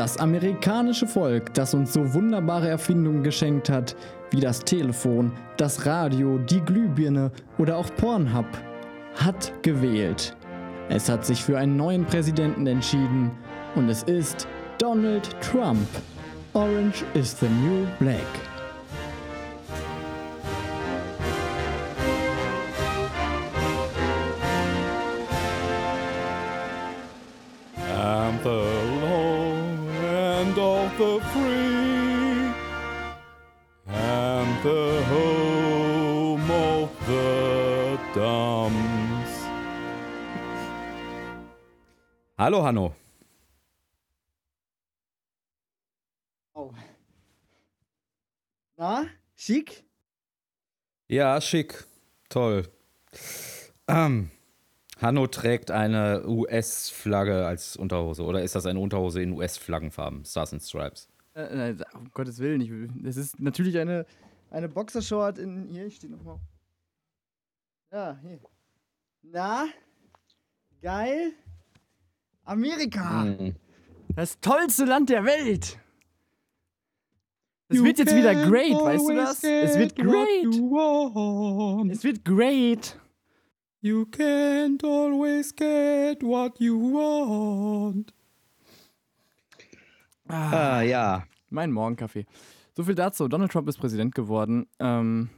Das amerikanische Volk, das uns so wunderbare Erfindungen geschenkt hat, wie das Telefon, das Radio, die Glühbirne oder auch Pornhub, hat gewählt. Es hat sich für einen neuen Präsidenten entschieden und es ist Donald Trump. Orange is the new black. of the free, and the home of the dumps. Hallo Hanno. Oh. Na, schick? Ja, schick. Toll. Ähm, Hanno trägt eine US-Flagge als Unterhose. Oder ist das eine Unterhose in US-Flaggenfarben? Stars and Stripes. Äh, äh, um Gottes Willen, ich, es ist natürlich eine, eine Boxershort in. Hier, ich stehe nochmal. Ja, hier. Na? Geil? Amerika! Mhm. Das tollste Land der Welt! Es wird jetzt wieder great, weißt du das? Es wird great! Es wird great! You can't always get what you want. Ah, ja. Mein Morgenkaffee. So viel dazu. Donald Trump ist Präsident geworden. Ähm,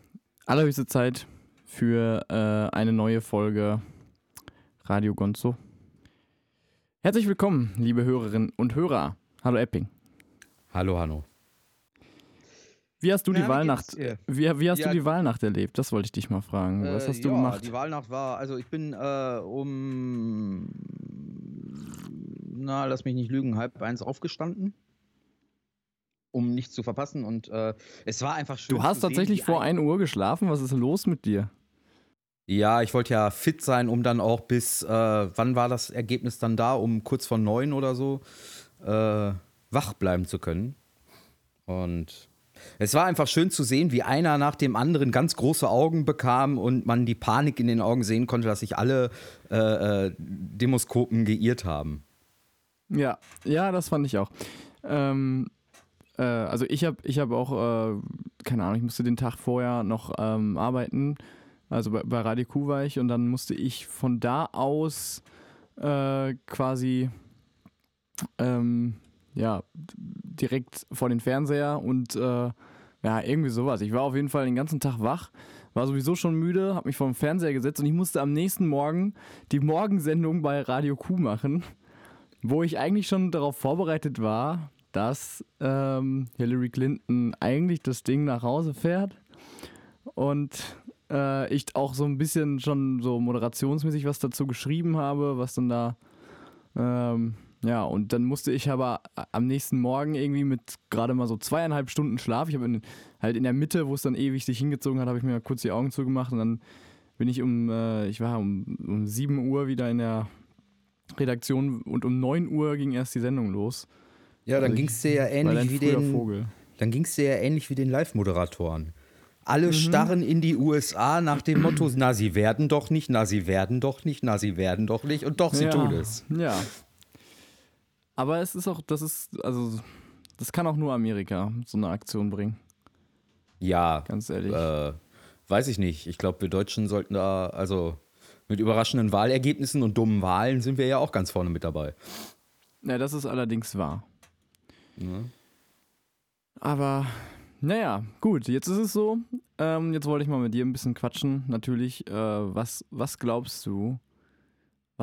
allerhöchste Zeit für äh, eine neue Folge Radio Gonzo. Herzlich willkommen, liebe Hörerinnen und Hörer. Hallo Epping. Hallo Hanno. Wie hast du Na, die Wahlnacht? dir? Wie, wie hast Ja, du die Wahlnacht erlebt? Das wollte ich dich mal fragen. Was Äh, hast du ja, gemacht? Die Wahlnacht war, also ich bin äh, um, na, lass mich nicht lügen, halb eins aufgestanden, um nichts zu verpassen. Und äh, es war einfach schön. Du hast zu sehen, tatsächlich wie vor ein- 1 Uhr geschlafen. Was ist los mit dir? Ja, ich wollte ja fit sein, um dann auch bis, äh, wann war das Ergebnis dann da? Um kurz vor neun oder so äh, wach bleiben zu können. Und es war einfach schön zu sehen, wie einer nach dem anderen ganz große Augen bekam und man die Panik in den Augen sehen konnte, dass sich alle äh, äh, Demoskopen geirrt haben. Ja, ja, das fand ich auch. Ähm, äh, also ich habe ich hab auch, äh, keine Ahnung, ich musste den Tag vorher noch ähm, arbeiten. Also bei, bei Radio Q war ich und dann musste ich von da aus äh, quasi ähm, ja, direkt vor den Fernseher und äh, ja, irgendwie sowas. Ich war auf jeden Fall den ganzen Tag wach, war sowieso schon müde, habe mich vor den Fernseher gesetzt und ich musste am nächsten Morgen die Morgensendung bei Radio Q machen wo ich eigentlich schon darauf vorbereitet war, dass ähm, Hillary Clinton eigentlich das Ding nach Hause fährt und äh, ich auch so ein bisschen schon so moderationsmäßig was dazu geschrieben habe, was dann da ähm, ja, und dann musste ich aber am nächsten Morgen irgendwie mit gerade mal so zweieinhalb Stunden Schlaf, ich habe halt in der Mitte, wo es dann ewig sich hingezogen hat, habe ich mir kurz die Augen zugemacht und dann bin ich um, äh, ich war um, um 7 Uhr wieder in der Redaktion und um 9 Uhr ging erst die Sendung los. Ja, dann Also ging es dir ja ähnlich wie den. Vogel. Dann ging es dir ja ähnlich wie den Live-Moderatoren. Alle Mhm. starren in die USA nach dem Motto, na, sie werden doch nicht, na, sie werden doch nicht, na, sie werden doch nicht und doch, sie ja, tun es. Ja. Aber es ist auch, das ist, also, das kann auch nur Amerika so eine Aktion bringen, Ja, ganz ehrlich. äh, weiß ich nicht. Ich glaube, wir Deutschen sollten da, also mit überraschenden Wahlergebnissen und dummen Wahlen sind wir ja auch ganz vorne mit dabei. Ja, das ist allerdings wahr. Ne? Aber, naja, gut, jetzt ist es so. Ähm, jetzt wollte ich mal mit dir ein bisschen quatschen. Natürlich, äh, was, was glaubst du?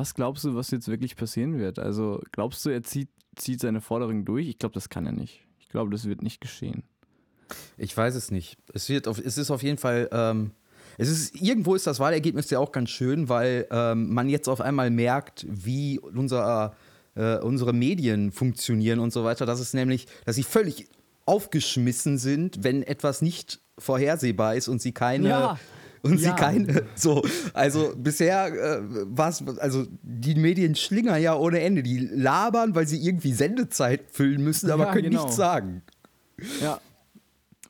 Was glaubst du, was jetzt wirklich passieren wird? Also, glaubst du, er zieht, zieht seine Forderung durch? Ich glaube, das kann er nicht. Ich glaube, das wird nicht geschehen. Ich weiß es nicht. Es, wird auf, es ist auf jeden Fall. Ähm, es ist, irgendwo ist das Wahlergebnis ja auch ganz schön, weil ähm, man jetzt auf einmal merkt, wie unser äh, unsere Medien funktionieren und so weiter. Das ist nämlich, dass sie völlig aufgeschmissen sind, wenn etwas nicht vorhersehbar ist und sie keine. Ja. Und sie Ja. keine, so, also bisher äh, war es, also die Medien schlingern ja ohne Ende. Die labern, weil sie irgendwie Sendezeit füllen müssen, aber Ja, können genau. nichts sagen. Ja.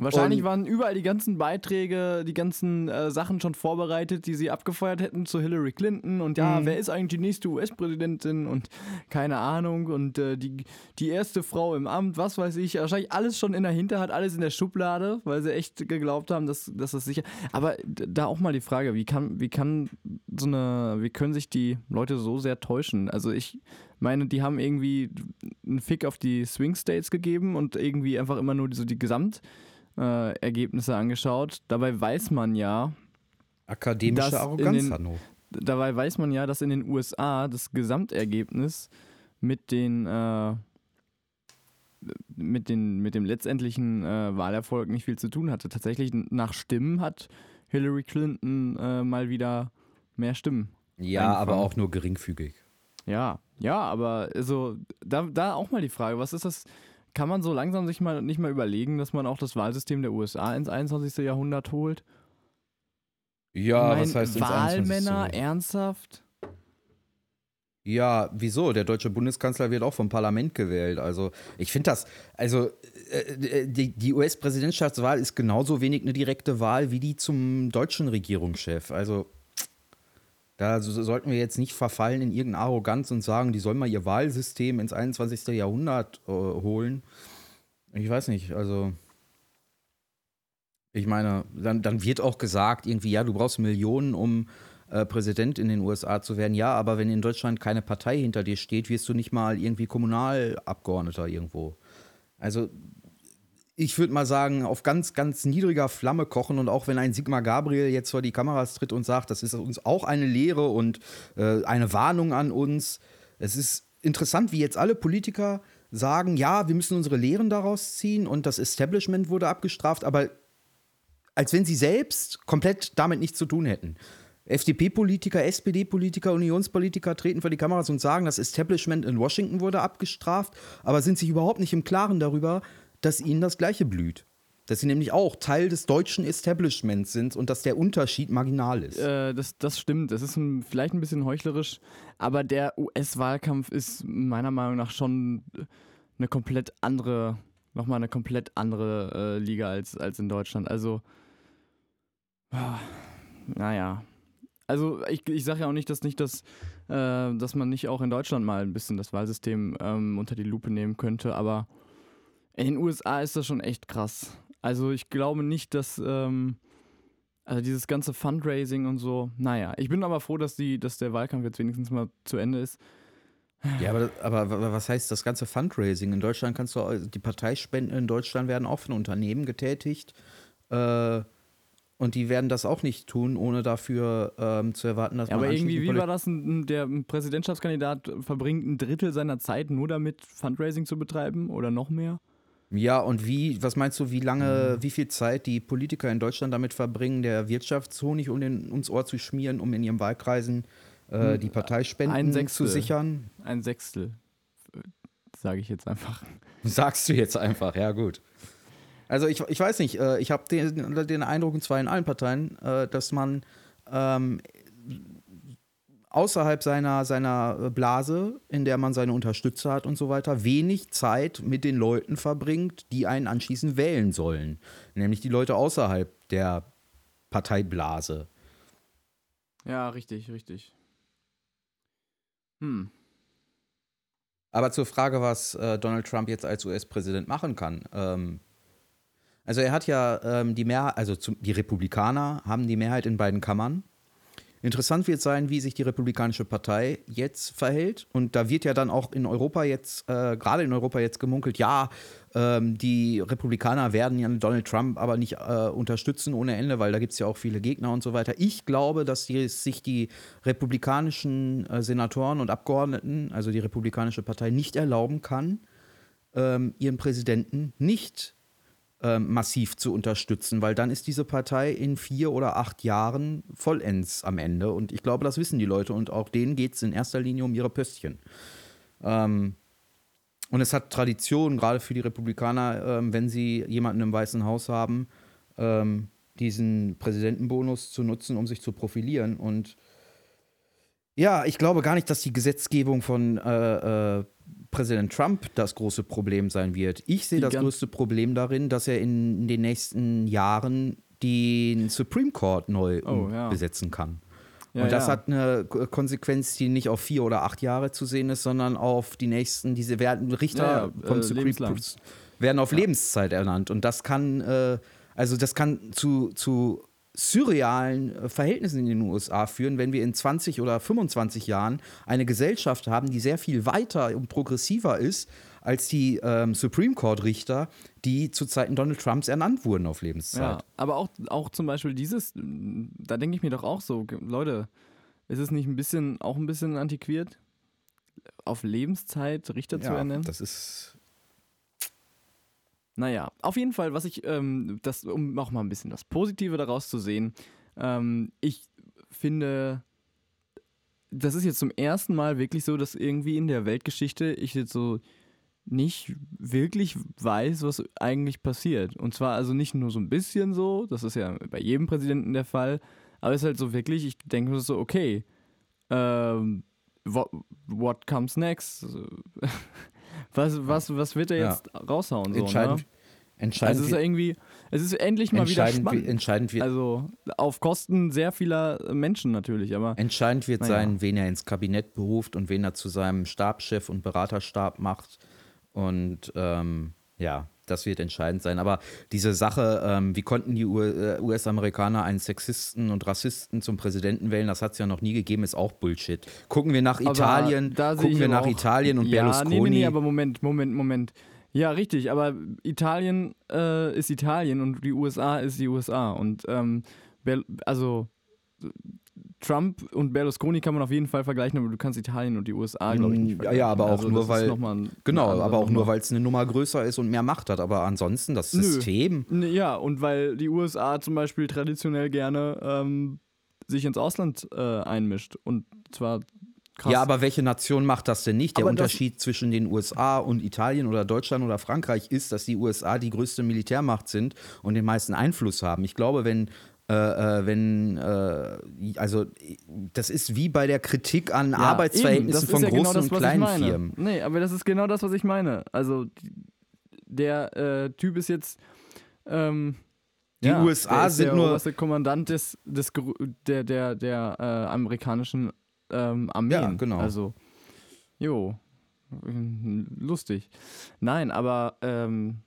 Wahrscheinlich Und- waren überall die ganzen Beiträge, die ganzen äh, Sachen schon vorbereitet, die sie abgefeuert hätten zu Hillary Clinton und ja, Mhm. wer ist eigentlich die nächste US-Präsidentin und keine Ahnung und äh, die, die erste Frau im Amt, was weiß ich, wahrscheinlich alles schon in der Hinterhand, alles in der Schublade, weil sie echt geglaubt haben, dass, dass das sicher. Aber da auch mal die Frage, wie kann, wie kann so eine, wie können sich die Leute so sehr täuschen? Also ich meine, die haben irgendwie einen Fick auf die Swing States gegeben und irgendwie einfach immer nur so die Gesamt äh, Ergebnisse angeschaut. Dabei weiß man ja, Akademische Arroganz, den- Hanno. dabei weiß man ja, dass in den USA das Gesamtergebnis mit den äh, mit, den, mit dem letztendlichen äh, Wahlerfolg nicht viel zu tun hatte. Tatsächlich nach Stimmen hat Hillary Clinton äh, mal wieder mehr Stimmen. Ja, aber einfangen. auch nur geringfügig. Ja, ja, aber also da, da auch mal die Frage, was ist das? Kann man so langsam sich mal nicht mal überlegen, dass man auch das Wahlsystem der USA ins 21. Jahrhundert holt? Ja, mein, was heißt ins 21. Wahlmänner, ernsthaft? Ja, wieso? Der deutsche Bundeskanzler wird auch vom Parlament gewählt. Also, ich finde das, also, äh, die, die US-Präsidentschaftswahl ist genauso wenig eine direkte Wahl wie die zum deutschen Regierungschef. Also, da so- sollten wir jetzt nicht verfallen in irgendeine Arroganz und sagen, die sollen mal ihr Wahlsystem ins 21. Jahrhundert äh, holen. Ich weiß nicht, also. Ich meine, dann, dann wird auch gesagt, irgendwie, ja, du brauchst Millionen, um äh, Präsident in den USA zu werden. Ja, aber wenn in Deutschland keine Partei hinter dir steht, wirst du nicht mal irgendwie Kommunalabgeordneter irgendwo. Also ich würde mal sagen, auf ganz, ganz niedriger Flamme kochen und auch wenn ein Sigmar Gabriel jetzt vor die Kameras tritt und sagt, das ist uns auch eine Lehre und äh, eine Warnung an uns. Es ist interessant, wie jetzt alle Politiker sagen, ja, wir müssen unsere Lehren daraus ziehen und das Establishment wurde abgestraft, aber als wenn sie selbst komplett damit nichts zu tun hätten. FDP-Politiker, SPD-Politiker, Unionspolitiker treten vor die Kameras und sagen, das Establishment in Washington wurde abgestraft, aber sind sich überhaupt nicht im Klaren darüber, dass ihnen das Gleiche blüht. Dass sie nämlich auch Teil des deutschen Establishments sind und dass der Unterschied marginal ist. Äh, das, das stimmt. Das ist ein, vielleicht ein bisschen heuchlerisch, aber der US-Wahlkampf ist meiner Meinung nach schon eine komplett andere, nochmal eine komplett andere äh, Liga als, als in Deutschland. Also, ah, naja. Also ich, ich sage ja auch nicht, dass nicht das, äh, dass man nicht auch in Deutschland mal ein bisschen das Wahlsystem ähm, unter die Lupe nehmen könnte, aber in den USA ist das schon echt krass. Also ich glaube nicht, dass ähm, also dieses ganze Fundraising und so, naja, ich bin aber froh, dass, die, dass der Wahlkampf jetzt wenigstens mal zu Ende ist. Ja, aber, aber, aber was heißt das ganze Fundraising? In Deutschland kannst du, die Parteispenden in Deutschland werden auch von Unternehmen getätigt. Äh, und die werden das auch nicht tun, ohne dafür ähm, zu erwarten, dass Ja, man aber irgendwie, wie war das? Ein, der Präsidentschaftskandidat verbringt ein Drittel seiner Zeit nur damit, Fundraising zu betreiben oder noch mehr? Ja, und wie, was meinst du, wie lange, Mhm. wie viel Zeit die Politiker in Deutschland damit verbringen, der Wirtschaftshonig um den, ums Ohr zu schmieren, um in ihren Wahlkreisen äh, die Hm, ein Parteispenden zu sichern? Ein Sechstel, sage ich jetzt einfach. Sagst du jetzt einfach, ja gut. Also ich, ich weiß nicht, äh, ich habe den, den Eindruck, und zwar in allen Parteien, äh, dass man ähm, außerhalb seiner, seiner Blase, in der man seine Unterstützer hat und so weiter, wenig Zeit mit den Leuten verbringt, die einen anschließend wählen sollen. Nämlich die Leute außerhalb der Parteiblase. Ja, richtig, richtig. Hm. Aber zur Frage, was äh, Donald Trump jetzt als US-Präsident machen kann. Ähm, also er hat ja ähm, die Mehrheit, also zum, die Republikaner haben die Mehrheit in beiden Kammern. Interessant wird sein, wie sich die Republikanische Partei jetzt verhält. Und da wird ja dann auch in Europa jetzt, äh, gerade in Europa jetzt gemunkelt, ja, ähm, die Republikaner werden ja Donald Trump aber nicht äh, unterstützen ohne Ende, weil da gibt es ja auch viele Gegner und so weiter. Ich glaube, dass die, sich die republikanischen äh, Senatoren und Abgeordneten, also die Republikanische Partei, nicht erlauben kann, ähm, ihren Präsidenten nicht ähm, massiv zu unterstützen, weil dann ist diese Partei in vier oder acht Jahren vollends am Ende. Und ich glaube, das wissen die Leute und auch denen geht es in erster Linie um ihre Pöstchen. Ähm, und es hat Tradition, gerade für die Republikaner, ähm, wenn sie jemanden im Weißen Haus haben, ähm, diesen Präsidentenbonus zu nutzen, um sich zu profilieren. Und ja, ich glaube gar nicht, dass die Gesetzgebung von äh, äh, Präsident Trump das große Problem sein wird. Ich sehe das größte Problem darin, dass er in den nächsten Jahren den Supreme Court neu Oh, ja. besetzen kann. Ja, und das ja. hat eine Konsequenz, die nicht auf vier oder acht Jahre zu sehen ist, sondern auf die nächsten, diese werden Richter vom äh, Supreme. Court werden auf Lebenszeit ernannt. Und das kann, äh, also das kann zu, zu surrealen äh, Verhältnissen in den USA führen, wenn wir in 20 oder 25 Jahren eine Gesellschaft haben, die sehr viel weiter und progressiver ist als die ähm, Supreme Court Richter, die zu Zeiten Donald Trumps ernannt wurden auf Lebenszeit. Ja, aber auch, auch zum Beispiel dieses, da denke ich mir doch auch so, Leute, ist es nicht ein bisschen, auch ein bisschen antiquiert, auf Lebenszeit Richter zu Ja, ernennen? das ist Naja, auf jeden Fall, was ich, ähm, das, um auch mal ein bisschen das Positive daraus zu sehen, ähm, ich finde, das ist jetzt zum ersten Mal wirklich so, dass irgendwie in der Weltgeschichte ich jetzt so nicht wirklich weiß, was eigentlich passiert. Und zwar also nicht nur so ein bisschen so, das ist ja bei jedem Präsidenten der Fall, aber es ist halt so wirklich, ich denke so, okay, ähm, what, what comes next? Was, was, was wird er Ja. jetzt raushauen? So, entscheidend. ne? Entscheidend, Also es ist irgendwie, es ist endlich mal wieder entscheidend, spannend. entscheidend wird, Also auf Kosten sehr vieler Menschen natürlich, aber Entscheidend wird Naja. sein, wen er ins Kabinett beruft und wen er zu seinem Stabschef und Beraterstab macht. Und ähm, ja, das wird entscheidend sein. Aber diese Sache, ähm, wie konnten die U- äh, US-Amerikaner einen Sexisten und Rassisten zum Präsidenten wählen, das hat es ja noch nie gegeben, ist auch Bullshit. Gucken wir nach Italien, gucken wir nach auch- Italien und ja, Berlusconi. Nee, nee, nee, aber Moment, Moment, Moment. Ja, richtig, aber Italien äh, ist Italien und die USA ist die USA. Und ähm, also Trump und Berlusconi kann man auf jeden Fall vergleichen, aber du kannst Italien und die USA, glaube ich, nicht Ja, vergleichen. ja, aber auch also, nur, weil- ein- genau, aber auch nur, Nummer. weil es eine Nummer größer ist und mehr Macht hat. Aber ansonsten, das Nö. System. Ne, Ja, und weil die USA zum Beispiel traditionell gerne ähm, sich ins Ausland äh, einmischt. Und zwar krass. Ja, aber welche Nation macht das denn nicht? Der Aber Unterschied zwischen den USA und Italien oder Deutschland oder Frankreich ist, dass die USA die größte Militärmacht sind und den meisten Einfluss haben. Ich glaube, wenn äh, äh, wenn, äh, also das ist wie bei der Kritik an Ja, Arbeitsverhältnissen von ja großen genau das, und kleinen. Firmen. Nee, aber das ist genau das, was ich meine. Also der äh, Typ ist jetzt ähm, Die ja, USA der sind der nur- oberste Kommandant des, des der der der äh, amerikanischen ähm, Armeen. Ja, genau. Also jo, lustig. Nein, aber ähm,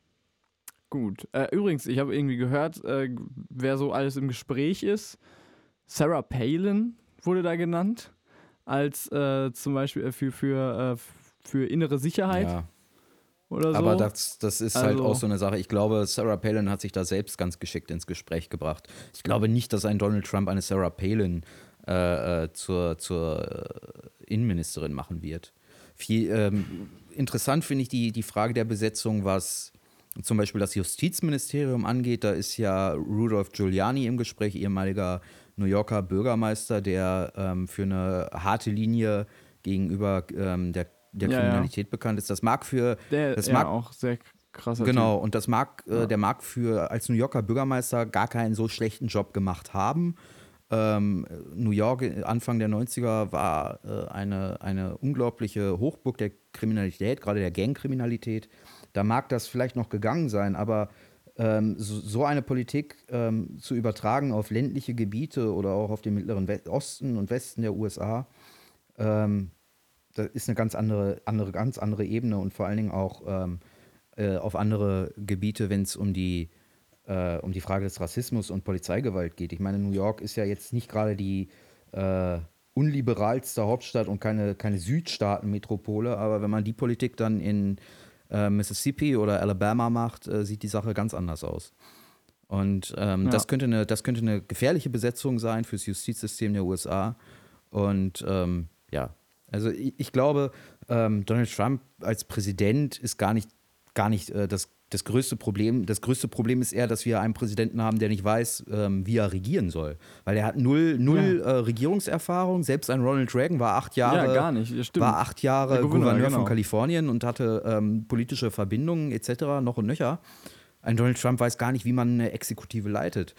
gut. Äh, übrigens, ich habe irgendwie gehört, äh, wer so alles im Gespräch ist. Sarah Palin wurde da genannt als äh, zum Beispiel für für äh, für innere Sicherheit Ja, oder so. aber das, das ist halt Also- auch so eine Sache. Ich glaube, Sarah Palin hat sich da selbst ganz geschickt ins Gespräch gebracht. Ich glaube nicht, dass ein Donald Trump eine Sarah Palin äh, äh, zur, zur Innenministerin machen wird. Viel, ähm, interessant finde ich die, die Frage der Besetzung, was zum Beispiel das Justizministerium angeht. Da ist ja Rudolph Giuliani im Gespräch, ehemaliger New Yorker Bürgermeister, der ähm, für eine harte Linie gegenüber ähm, der, der Ja, ja. Kriminalität bekannt ist. Das mag für der das ja, mag auch sehr krasser Genau, und das mag, Ja. äh, der mag für als New Yorker Bürgermeister gar keinen so schlechten Job gemacht haben. Ähm, New York Anfang der 90er war äh, eine, eine unglaubliche Hochburg der Kriminalität, gerade der Gangkriminalität. Da mag das vielleicht noch gegangen sein, aber ähm, so, so eine Politik ähm, zu übertragen auf ländliche Gebiete oder auch auf den mittleren Osten und Westen der USA, ähm, das ist eine ganz andere, andere, ganz andere Ebene und vor allen Dingen auch ähm, äh, auf andere Gebiete, wenn es um die, äh, um die Frage des Rassismus und Polizeigewalt geht. Ich meine, New York ist ja jetzt nicht gerade die äh, unliberalste Hauptstadt und keine, keine Südstaatenmetropole, aber wenn man die Politik dann in äh, Mississippi oder Alabama macht, äh, sieht die Sache ganz anders aus. Und ähm, Ja. das, könnte eine, das könnte eine gefährliche Besetzung sein fürs Justizsystem der USA. Und ähm, ja, also ich, ich glaube, ähm, Donald Trump als Präsident ist gar nicht gar nicht äh, das, das größte Problem. Das größte Problem ist eher, dass wir einen Präsidenten haben, der nicht weiß, ähm, wie er regieren soll. Weil er hat null, null Ja. äh, Regierungserfahrung. Selbst ein Ronald Reagan war acht Jahre, ja, gar nicht. Stimmt. war acht Jahre Gouverneur, Gouverneur, von genau. Kalifornien und hatte ähm, politische Verbindungen etc. noch und nöcher. Ein Donald Trump weiß gar nicht, wie man eine Exekutive leitet.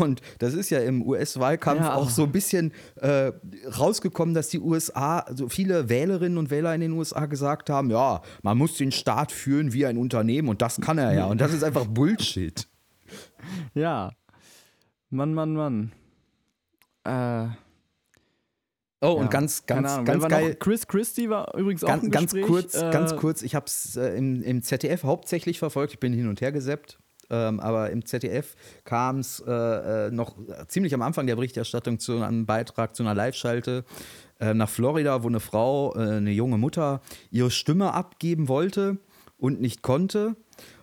Und das ist ja im US-Wahlkampf Ja. auch so ein bisschen äh, rausgekommen, dass die USA, also viele Wählerinnen und Wähler in den USA gesagt haben, ja, man muss den Staat führen wie ein Unternehmen und das kann er ja. Und das ist einfach Bullshit. Ja. Mann, Mann, Mann. Äh, Oh, ja. und ganz, ganz, Ahnung. Ganz geil. Chris Christie war übrigens auch Ganz, im ganz Gespräch. kurz, äh, ganz kurz, ich habe es äh, im, im ZDF hauptsächlich verfolgt, ich bin hin und her gesappt, ähm, aber im ZDF kam es äh, äh, noch ziemlich am Anfang der Berichterstattung zu einem Beitrag zu einer Live-Schalte äh, nach Florida, wo eine Frau, äh, eine junge Mutter, ihre Stimme abgeben wollte und nicht konnte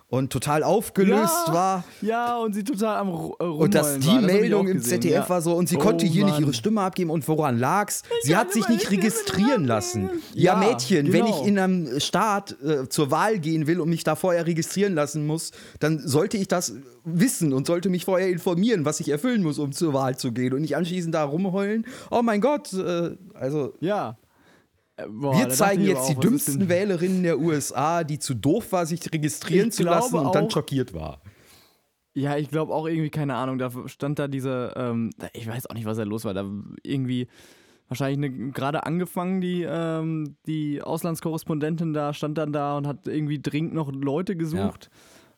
und total aufgelöst Ja. war. Ja, und sie total am Ru- äh, Und dass die war. Das ich Meldung im ZDF ja. war so, und sie Oh, konnte hier nicht Mann. ihre Stimme abgeben. Und woran lag's? Sie hat sich nicht registrieren nicht lassen. Ja, Ja, Mädchen, wenn genau. ich in einem Staat äh, zur Wahl gehen will und mich da vorher registrieren lassen muss, dann sollte ich das wissen und sollte mich vorher informieren, was ich erfüllen muss, um zur Wahl zu gehen und nicht anschließend da rumheulen. Oh mein Gott, äh, also Ja. Äh, boah, wir zeigen jetzt die auch, ist dümmsten Wählerinnen der USA, die zu doof war, sich registrieren Ich zu lassen und dann auch- schockiert war. Ja, ich glaube auch irgendwie, keine Ahnung, da stand da diese, ähm, ich weiß auch nicht, was da los war, da irgendwie wahrscheinlich eine, gerade angefangen, die, ähm, die Auslandskorrespondentin da, stand dann da und hat irgendwie dringend noch Leute gesucht.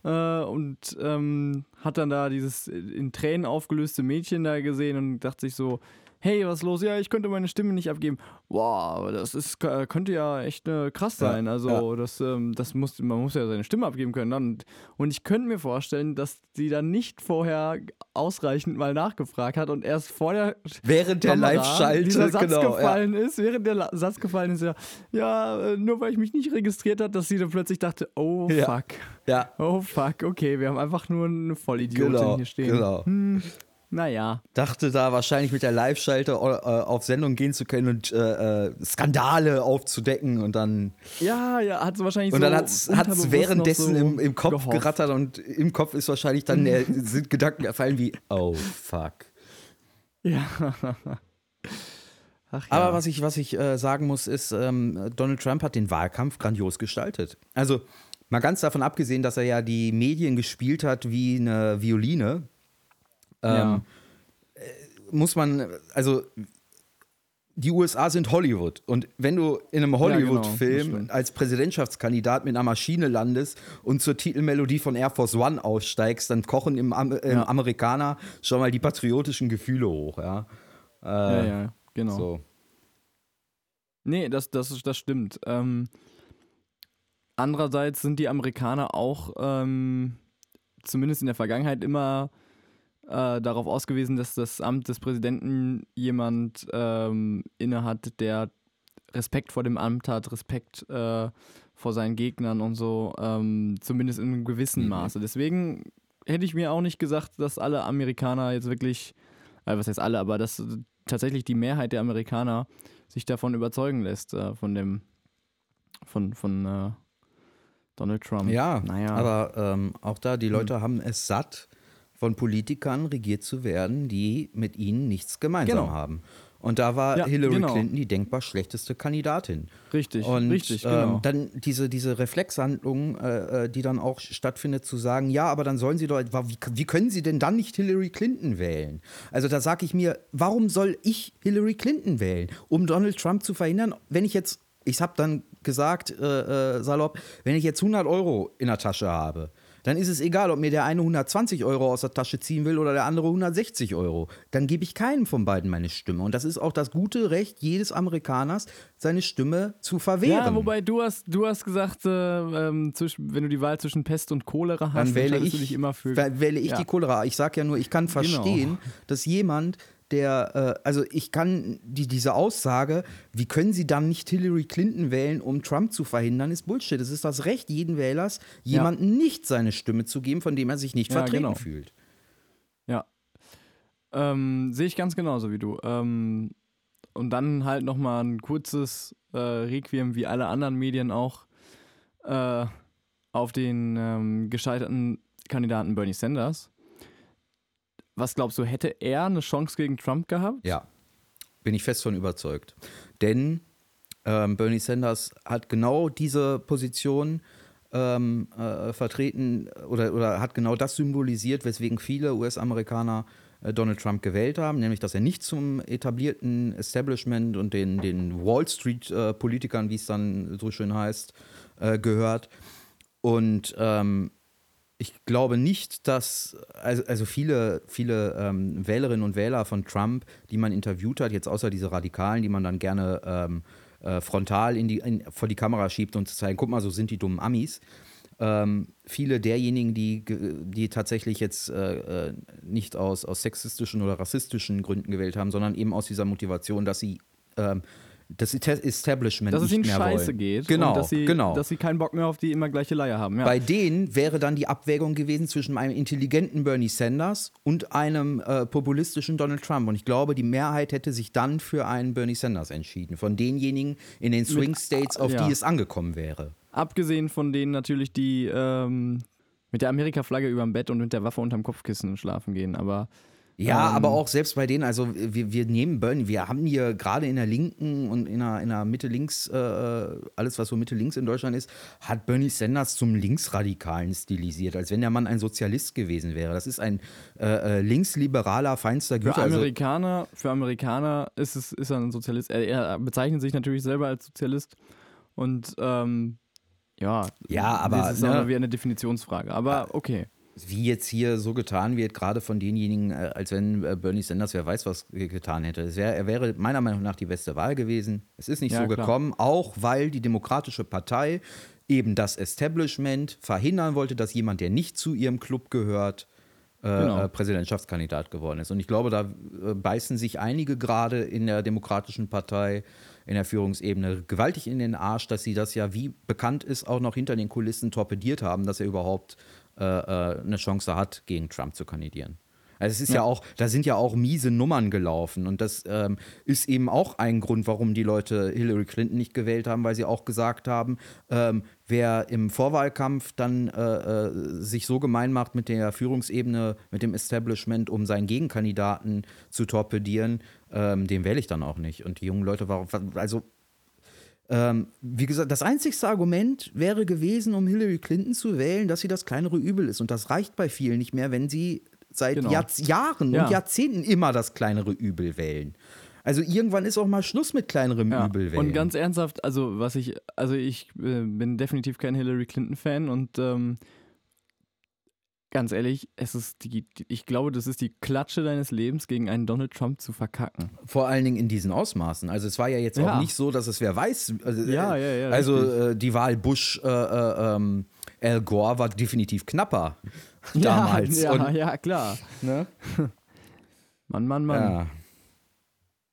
Äh, und ähm, hat dann da dieses in Tränen aufgelöste Mädchen da gesehen und dachte sich so, hey, was ist los? Ja, ich könnte meine Stimme nicht abgeben. Wow, das ist, könnte ja echt äh, krass Ja, sein. Also ja. das, ähm, das muss, man muss ja seine Stimme abgeben können. Dann, und ich könnte mir vorstellen, dass sie dann nicht vorher ausreichend mal nachgefragt hat und erst vor der Während der Live-Schalte, Satz genau. Ja. gefallen ist, während der La Satz gefallen ist, ja, ja, äh, nur weil ich mich nicht registriert hat, dass sie dann plötzlich dachte, oh Ja. fuck, ja, oh fuck, okay, wir haben einfach nur eine Vollidiotin genau, hier stehen. genau. Hm, naja. dachte da wahrscheinlich mit der Live-Schalte äh, auf Sendung gehen zu können und äh, äh, Skandale aufzudecken und dann Ja, ja, hat sie wahrscheinlich und so dann hat es währenddessen so im, im Kopf gehofft. gerattert und im Kopf ist wahrscheinlich dann der, sind Gedanken gefallen wie oh fuck. Ja. Ach ja. Aber was ich, was ich äh, sagen muss, ist, ähm, Donald Trump hat den Wahlkampf grandios gestaltet. Also mal ganz davon abgesehen, dass er ja die Medien gespielt hat wie eine Violine, ähm, Ja. äh, muss man, also die USA sind Hollywood. Und wenn du in einem genau, Hollywood-Film das stimmt. als Präsidentschaftskandidat mit einer Maschine landest und zur Titelmelodie von Air Force One aussteigst, dann kochen im, Am im Ja. Amerikaner schon mal die patriotischen Gefühle hoch. Ja, äh, ja, ja, genau. So. Nee, das, das, das stimmt. Ähm, andererseits sind die Amerikaner auch ähm, zumindest in der Vergangenheit immer äh, darauf ausgewiesen, dass das Amt des Präsidenten jemand ähm, innehat, der Respekt vor dem Amt hat, Respekt äh, vor seinen Gegnern und so, ähm, zumindest in einem gewissen Mhm. Maße. Deswegen hätte ich mir auch nicht gesagt, dass alle Amerikaner jetzt wirklich, äh, was heißt alle, aber dass tatsächlich die Mehrheit der Amerikaner sich davon überzeugen lässt, äh, von dem, von, von äh, Donald Trump. Ja, naja. aber ähm, auch da, Hm. die Leute haben es satt, von Politikern regiert zu werden, die mit ihnen nichts gemeinsam Genau. haben. Und da war Ja, Hillary genau. Clinton die denkbar schlechteste Kandidatin. richtig, Und richtig, ähm, genau. dann diese, diese Reflexhandlung, äh, äh, die dann auch stattfindet, zu sagen, ja, aber dann sollen sie doch, wie, wie können sie denn dann nicht Hillary Clinton wählen? Also da sage ich mir, warum soll ich Hillary Clinton wählen, um Donald Trump zu verhindern, wenn ich jetzt, ich habe dann gesagt, äh, äh, salopp, wenn ich jetzt 100 Euro in der Tasche habe, dann ist es egal, ob mir der eine 120 Euro aus der Tasche ziehen will oder der andere 160 Euro. Dann gebe ich keinem von beiden meine Stimme. Und das ist auch das gute Recht jedes Amerikaners, seine Stimme zu verwehren. ja, wobei du hast, du hast gesagt, äh, ähm, zwischen, wenn du die Wahl zwischen Pest und Cholera hast, dann wähle entscheidest ich, dich immer für. wä- wähle ich Ja. die Cholera. Ich sage ja nur, ich kann verstehen, dass jemand, der, äh, also ich kann die, diese Aussage, wie können Sie dann nicht Hillary Clinton wählen, um Trump zu verhindern, ist Bullshit. Es ist das Recht jeden Wählers, jemandem nicht seine Stimme zu geben, von dem er sich nicht Ja, vertreten genau. fühlt. Ja. Ähm, Sehe ich ganz genauso wie du. Ähm, und dann halt nochmal ein kurzes äh, Requiem, wie alle anderen Medien auch, äh, auf den ähm, gescheiterten Kandidaten Bernie Sanders. Was glaubst du, hätte er eine Chance gegen Trump gehabt? Ja, bin ich fest von überzeugt. Denn ähm, Bernie Sanders hat genau diese Position ähm, äh, vertreten oder, oder hat genau das symbolisiert, weswegen viele US-Amerikaner äh, Donald Trump gewählt haben, nämlich dass er nicht zum etablierten Establishment und den, den Wall Street-Politikern, äh, wie es dann so schön heißt, äh, gehört. Und ähm, ich glaube nicht, dass, also, also viele, viele ähm, Wählerinnen und Wähler von Trump, die man interviewt hat, jetzt außer diese Radikalen, die man dann gerne ähm, äh, frontal in die, in, vor die Kamera schiebt und zu zeigen, guck mal, so sind die dummen Amis. Ähm, viele derjenigen, die, die tatsächlich jetzt äh, äh, nicht aus, aus sexistischen oder rassistischen Gründen gewählt haben, sondern eben aus dieser Motivation, dass sie ähm, das Establishment dass es ihnen mehr scheiße wollen. geht Genau, dass sie, genau. dass sie keinen Bock mehr auf die immer gleiche Leier haben. Ja. Bei denen wäre dann die Abwägung gewesen zwischen einem intelligenten Bernie Sanders und einem äh, populistischen Donald Trump. Und ich glaube, die Mehrheit hätte sich dann für einen Bernie Sanders entschieden. Von denjenigen in den Swing States, auf ja. die es angekommen wäre. Abgesehen von denen natürlich, die ähm, mit der Amerika-Flagge über dem Bett und mit der Waffe unterm Kopfkissen schlafen gehen. Aber Ja, Ähm, aber auch selbst bei denen, also wir, wir nehmen Bernie, wir haben hier gerade in der Linken und in der, in der Mitte-Links, äh, alles was so Mitte-Links in Deutschland ist, hat Bernie Sanders zum Linksradikalen stilisiert, als wenn der Mann ein Sozialist gewesen wäre. Das ist ein äh, äh, linksliberaler, feinster für Güter. Also, Amerikaner, für Amerikaner ist, es, ist er ein Sozialist. Er, er bezeichnet sich natürlich selber als Sozialist. Und ähm, ja, Ja, aber, das ist ne? wieder eine Definitionsfrage. Aber okay. Wie jetzt hier so getan wird, gerade von denjenigen, äh, als wenn äh, Bernie Sanders wer weiß was ge- getan hätte. Wär, er wäre meiner Meinung nach die beste Wahl gewesen. Es ist nicht Ja, so klar. gekommen, auch weil die Demokratische Partei eben das Establishment verhindern wollte, dass jemand, der nicht zu ihrem Club gehört, äh, Genau. äh, Präsidentschaftskandidat geworden ist. Und ich glaube, da äh, beißen sich einige gerade in der Demokratischen Partei, in der Führungsebene gewaltig in den Arsch, dass sie das ja, wie bekannt ist, auch noch hinter den Kulissen torpediert haben, dass er überhaupt äh, äh, eine Chance hat, gegen Trump zu kandidieren. Also es ist ja. auch, da sind ja auch miese Nummern gelaufen und das ähm, ist eben auch ein Grund, warum die Leute Hillary Clinton nicht gewählt haben, weil sie auch gesagt haben, ähm, wer im Vorwahlkampf dann äh, äh, sich so gemein macht mit der Führungsebene, mit dem Establishment, um seinen Gegenkandidaten zu torpedieren, ähm, den wähle ich dann auch nicht. Und die jungen Leute waren, also ähm, wie gesagt, das einzigste Argument wäre gewesen, um Hillary Clinton zu wählen, dass sie das kleinere Übel ist. Und das reicht bei vielen nicht mehr, wenn sie seit Genau. Jahr Jahren Ja. und Jahrzehnten immer das kleinere Übel wählen. Also irgendwann ist auch mal Schluss mit kleinerem Ja. Übel wählen. Und ganz ernsthaft, also was ich, also ich äh, bin definitiv kein Hillary Clinton-Fan und ähm, ganz ehrlich, es ist die, ich glaube, das ist die Klatsche deines Lebens, gegen einen Donald Trump zu verkacken. Vor allen Dingen in diesen Ausmaßen. Also es war ja jetzt Ja. auch nicht so, dass es wer weiß. Also, Ja, äh, ja, ja, Also äh, die Wahl Bush äh, äh, ähm, Al Gore war definitiv knapper damals. Ja, ja, Und, ja klar. ne? Mann, Mann, Mann. ja.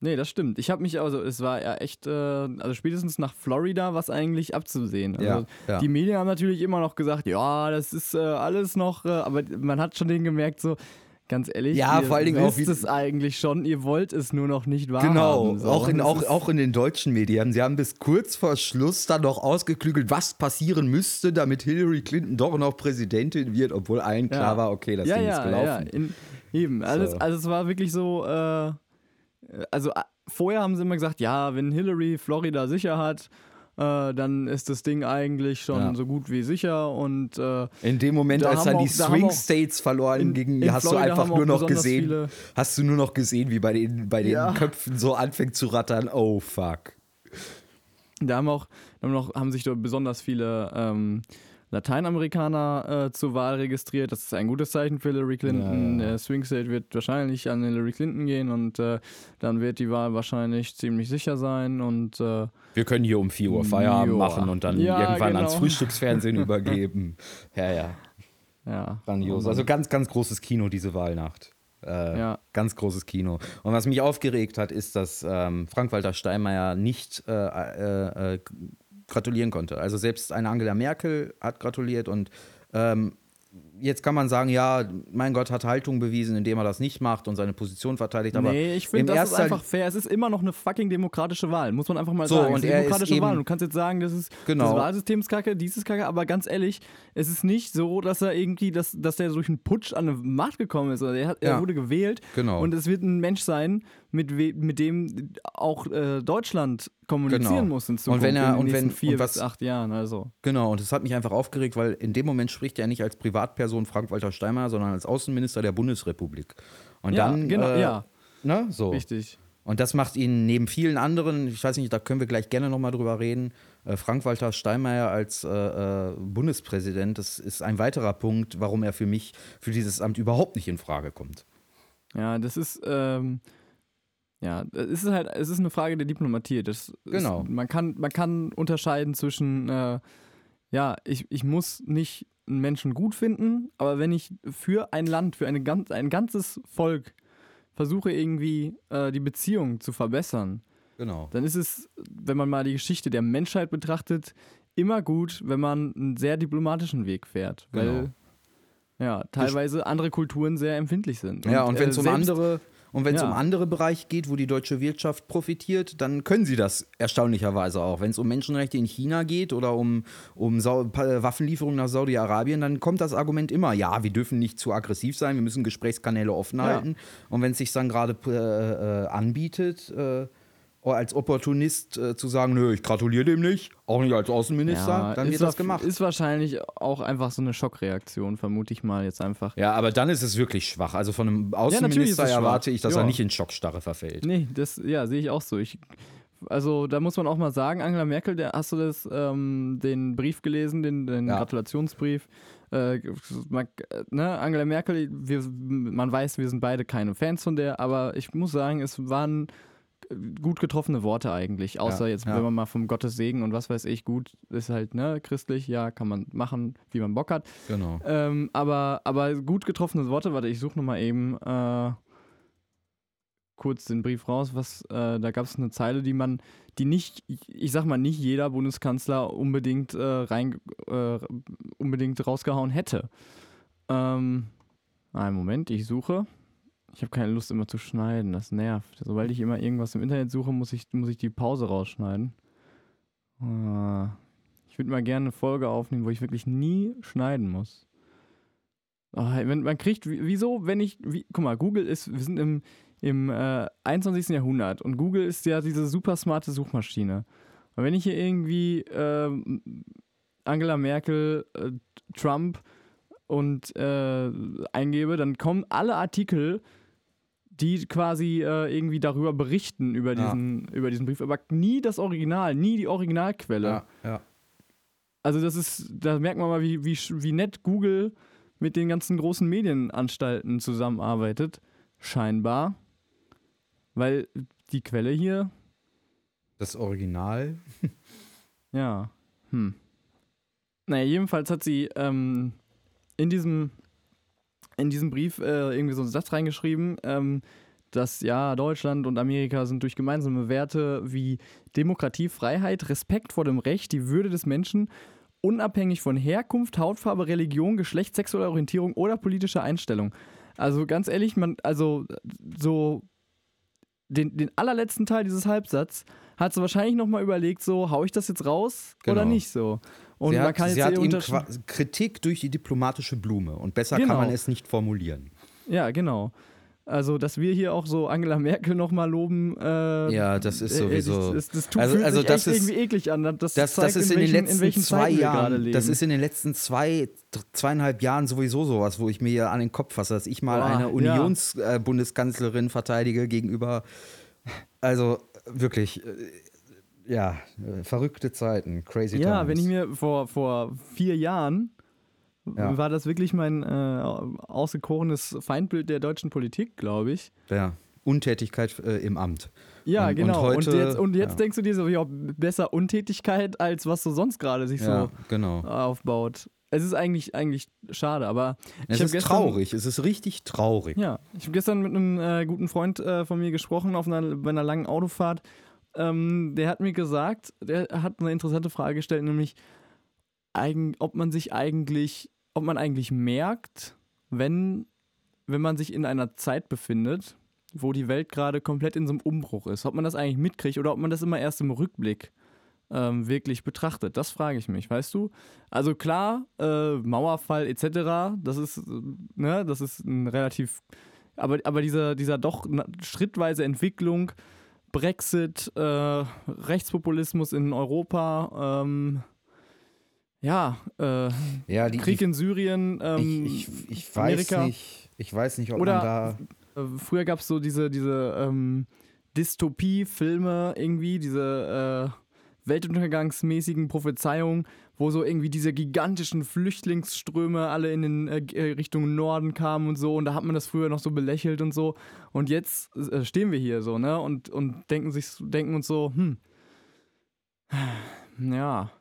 Nee, das stimmt. Ich habe mich also, es war ja echt, äh, also spätestens nach Florida was eigentlich abzusehen. Also Ja, ja. die Medien haben natürlich immer noch gesagt, ja, das ist äh, alles noch, äh, aber man hat schon den gemerkt, so, ganz ehrlich, Ja, ihr vor allen Dingen auch, wisst wie- es eigentlich schon, ihr wollt es nur noch nicht wahrhaben. Genau, so. auch, in, auch, auch in den deutschen Medien. Sie haben bis kurz vor Schluss dann noch ausgeklügelt, was passieren müsste, damit Hillary Clinton doch noch Präsidentin wird, obwohl allen klar Ja. war, okay, das ja, Ding ja, ist gelaufen. Ja, in, eben. Alles, So. Also es war wirklich so, äh, also äh, vorher haben sie immer gesagt, ja, wenn Hillary Florida sicher hat, äh, dann ist das Ding eigentlich schon Ja. so gut wie sicher und äh, In dem Moment, Da als dann die auch- haben Swing States verloren in- gingen, in hast Florida du einfach nur noch gesehen, hast du nur noch gesehen, wie bei den, bei den Ja. Köpfen so anfängt zu rattern. Oh fuck. Da haben auch haben noch, haben sich besonders viele ähm, Lateinamerikaner äh, zur Wahl registriert. Das ist ein gutes Zeichen für Hillary Clinton. Ja, ja. Der Swing State wird wahrscheinlich an Hillary Clinton gehen und äh, dann wird die Wahl wahrscheinlich ziemlich sicher sein. Und äh, Wir können hier um 4 Uhr Feierabend Joa. machen und dann Ja, irgendwann ans genau. Frühstücksfernsehen übergeben. Ja, ja. ja. Grandios. Also ganz, ganz großes Kino diese Wahlnacht. Äh, Ja. Ganz großes Kino. Und was mich aufgeregt hat, ist, dass ähm, Frank-Walter Steinmeier nicht äh, äh, äh, gratulieren konnte. Also selbst eine Angela Merkel hat gratuliert und ähm, jetzt kann man sagen, ja, mein Gott hat Haltung bewiesen, indem er das nicht macht und seine Position verteidigt. Aber nee, ich finde, das ist einfach fair. Es ist immer noch eine fucking demokratische Wahl, muss man einfach mal So, sagen. und es ist er eine demokratische Wahl. Du kannst jetzt sagen, das ist Genau. das Wahlsystem ist kacke, dies ist kacke, aber ganz ehrlich, es ist nicht so, dass er irgendwie, dass, dass der durch einen Putsch an eine Macht gekommen ist. Er, hat, er Ja. wurde gewählt Genau. und es wird ein Mensch sein, mit, mit dem auch äh, Deutschland kommunizieren Genau. muss in Und Zukunft wenn er- und wenn- vier und was- bis acht Jahren. Also. Genau, und das hat mich einfach aufgeregt, weil in dem Moment spricht er nicht als Privatperson Frank-Walter Steinmeier, sondern als Außenminister der Bundesrepublik. Und Ja, dann, genau, äh, ja, ne, so. richtig. Und das macht ihn neben vielen anderen, ich weiß nicht, da können wir gleich gerne nochmal drüber reden, äh, Frank-Walter Steinmeier als äh, äh, Bundespräsident, das ist ein weiterer Punkt, warum er für mich, für dieses Amt überhaupt nicht in Frage kommt. Ja, das ist, ähm, ja, es ist halt, es ist eine Frage der Diplomatie. Das Genau. Ist, man, kann, man kann unterscheiden zwischen, äh, ja, ich, ich muss nicht einen Menschen gut finden, aber wenn ich für ein Land, für eine ganz, ein ganzes Volk versuche irgendwie äh, die Beziehung zu verbessern, Genau. dann ist es, wenn man mal die Geschichte der Menschheit betrachtet, immer gut, wenn man einen sehr diplomatischen Weg fährt. Weil Genau. ja, teilweise andere Kulturen sehr empfindlich sind. Ja, und wenn es äh, um andere und wenn es Ja. um andere Bereiche geht, wo die deutsche Wirtschaft profitiert, dann können sie das erstaunlicherweise auch. Wenn es um Menschenrechte in China geht oder um, um Sau Pa- Waffenlieferungen nach Saudi-Arabien, dann kommt das Argument immer, ja, wir dürfen nicht zu aggressiv sein, wir müssen Gesprächskanäle offen Ja. halten. Und wenn es sich dann gerade äh, äh, anbietet, äh, als Opportunist äh, zu sagen, nö, ich gratuliere dem nicht, auch nicht als Außenminister, Ja, dann wird das gemacht. Ist wahrscheinlich auch einfach so eine Schockreaktion, vermute ich mal jetzt einfach. ja, aber dann ist es wirklich schwach. Also von einem Außenminister schwach. erwarte ich, dass Ja. er nicht in Schockstarre verfällt. Nee, das, ja, sehe ich auch so. Ich, also da muss man auch mal sagen, Angela Merkel, der, hast du das, ähm, den Brief gelesen, den, den Ja. Gratulationsbrief? Äh, man, äh, ne, Angela Merkel, wir, man weiß, wir sind beide keine Fans von der, aber ich muss sagen, es waren gut getroffene Worte eigentlich, außer Ja, jetzt, ja. wenn man mal vom Gottes Segen und was weiß ich, gut ist halt, ne, christlich, ja, kann man machen, wie man Bock hat. Genau. Ähm, aber, aber gut getroffene Worte, warte, ich suche nochmal eben äh, kurz den Brief raus, was, äh, da gab es eine Zeile, die man, die nicht, ich sag mal, nicht jeder Bundeskanzler unbedingt äh, rein, äh, unbedingt rausgehauen hätte. Ähm, einen Moment, ich suche. Ich habe keine Lust immer zu schneiden, das nervt. Sobald ich immer irgendwas im Internet suche, muss ich, muss ich die Pause rausschneiden. Äh, ich würde mal gerne eine Folge aufnehmen, wo ich wirklich nie schneiden muss. Oh, wenn, man kriegt, wie- wieso, wenn ich, wie, guck mal, Google ist, wir sind im, im äh, 21. Jahrhundert und Google ist ja diese super smarte Suchmaschine. Und wenn ich hier irgendwie ähm, Angela Merkel, äh, Trump und äh, eingebe, dann kommen alle Artikel, die quasi äh, irgendwie darüber berichten, über Ja. diesen, über diesen Brief, aber nie das Original, nie die Originalquelle. Ja, ja. Also das ist, da merkt man mal, wie, wie, wie nett Google mit den ganzen großen Medienanstalten zusammenarbeitet. Scheinbar. Weil die Quelle hier, Das Original. ja, hm. Naja, jedenfalls hat sie ähm, in diesem in diesem Brief äh, irgendwie so einen Satz reingeschrieben, ähm, dass ja, Deutschland und Amerika sind durch gemeinsame Werte wie Demokratie, Freiheit, Respekt vor dem Recht, die Würde des Menschen, unabhängig von Herkunft, Hautfarbe, Religion, Geschlecht, sexueller Orientierung oder politischer Einstellung. Also ganz ehrlich, man, also so den, den allerletzten Teil dieses Halbsatz hat sie wahrscheinlich nochmal überlegt, so, hau ich das jetzt raus oder Genau. nicht so? Und sie man hat, kann sie hat qua- Kritik durch die diplomatische Blume. Und besser Genau. kann man es nicht formulieren. Ja, genau. Also, dass wir hier auch so Angela Merkel nochmal loben. Äh, Ja, das ist äh, sowieso- Das, das, das tut, Also- fühlt also sich das ist- irgendwie eklig an. Das, Das, zeigt, das ist in, welchen, den in letzten welchen zwei Jahren, das ist in den letzten zwei, zweieinhalb Jahren sowieso sowas, wo ich mir an den Kopf fasse, dass ich mal Boah, eine ja. Unionsbundeskanzlerin verteidige gegenüber, also wirklich, äh, ja, äh, verrückte Zeiten, crazy ja, times. wenn ich mir vor, vor vier Jahren Ja. war das wirklich mein äh, ausgekorenes Feindbild der deutschen Politik, glaube ich. ja, Untätigkeit äh, im Amt. Ja, Und- und genau. Und, heute- jetzt, und jetzt ja. denkst du dir so, ja, besser Untätigkeit, als was so sonst gerade sich Ja, so genau. aufbaut. Es ist eigentlich, eigentlich schade, aber Es ist gestern- traurig, es ist richtig traurig. Ja, ich habe gestern mit einem äh, guten Freund äh, von mir gesprochen auf einer, bei einer langen Autofahrt. Ähm, der hat mir gesagt, der hat eine interessante Frage gestellt, nämlich ob man sich eigentlich ob man eigentlich merkt, wenn, wenn man sich in einer Zeit befindet, wo die Welt gerade komplett in so einem Umbruch ist. Ob man das eigentlich mitkriegt oder ob man das immer erst im Rückblick ähm, wirklich betrachtet. Das frage ich mich, weißt du? Also klar, äh, Mauerfall etc., das ist, ne, das ist ein relativ, aber, aber dieser, dieser doch schrittweise Entwicklung, Brexit, äh, Rechtspopulismus in Europa, ähm, ja, äh, ja die, Krieg in Syrien, ähm, ich, ich, ich weiß nicht, ich weiß nicht, ob Oder, man da äh, früher gab es so diese, diese ähm, Dystopie-Filme irgendwie, diese äh, weltuntergangsmäßigen Prophezeiungen, wo so irgendwie diese gigantischen Flüchtlingsströme alle in den äh, äh, Richtung Norden kamen und so. Und da hat man das früher noch so belächelt und so. Und jetzt äh, stehen wir hier so, ne, und, und denken sich, denken uns so, hm, ja,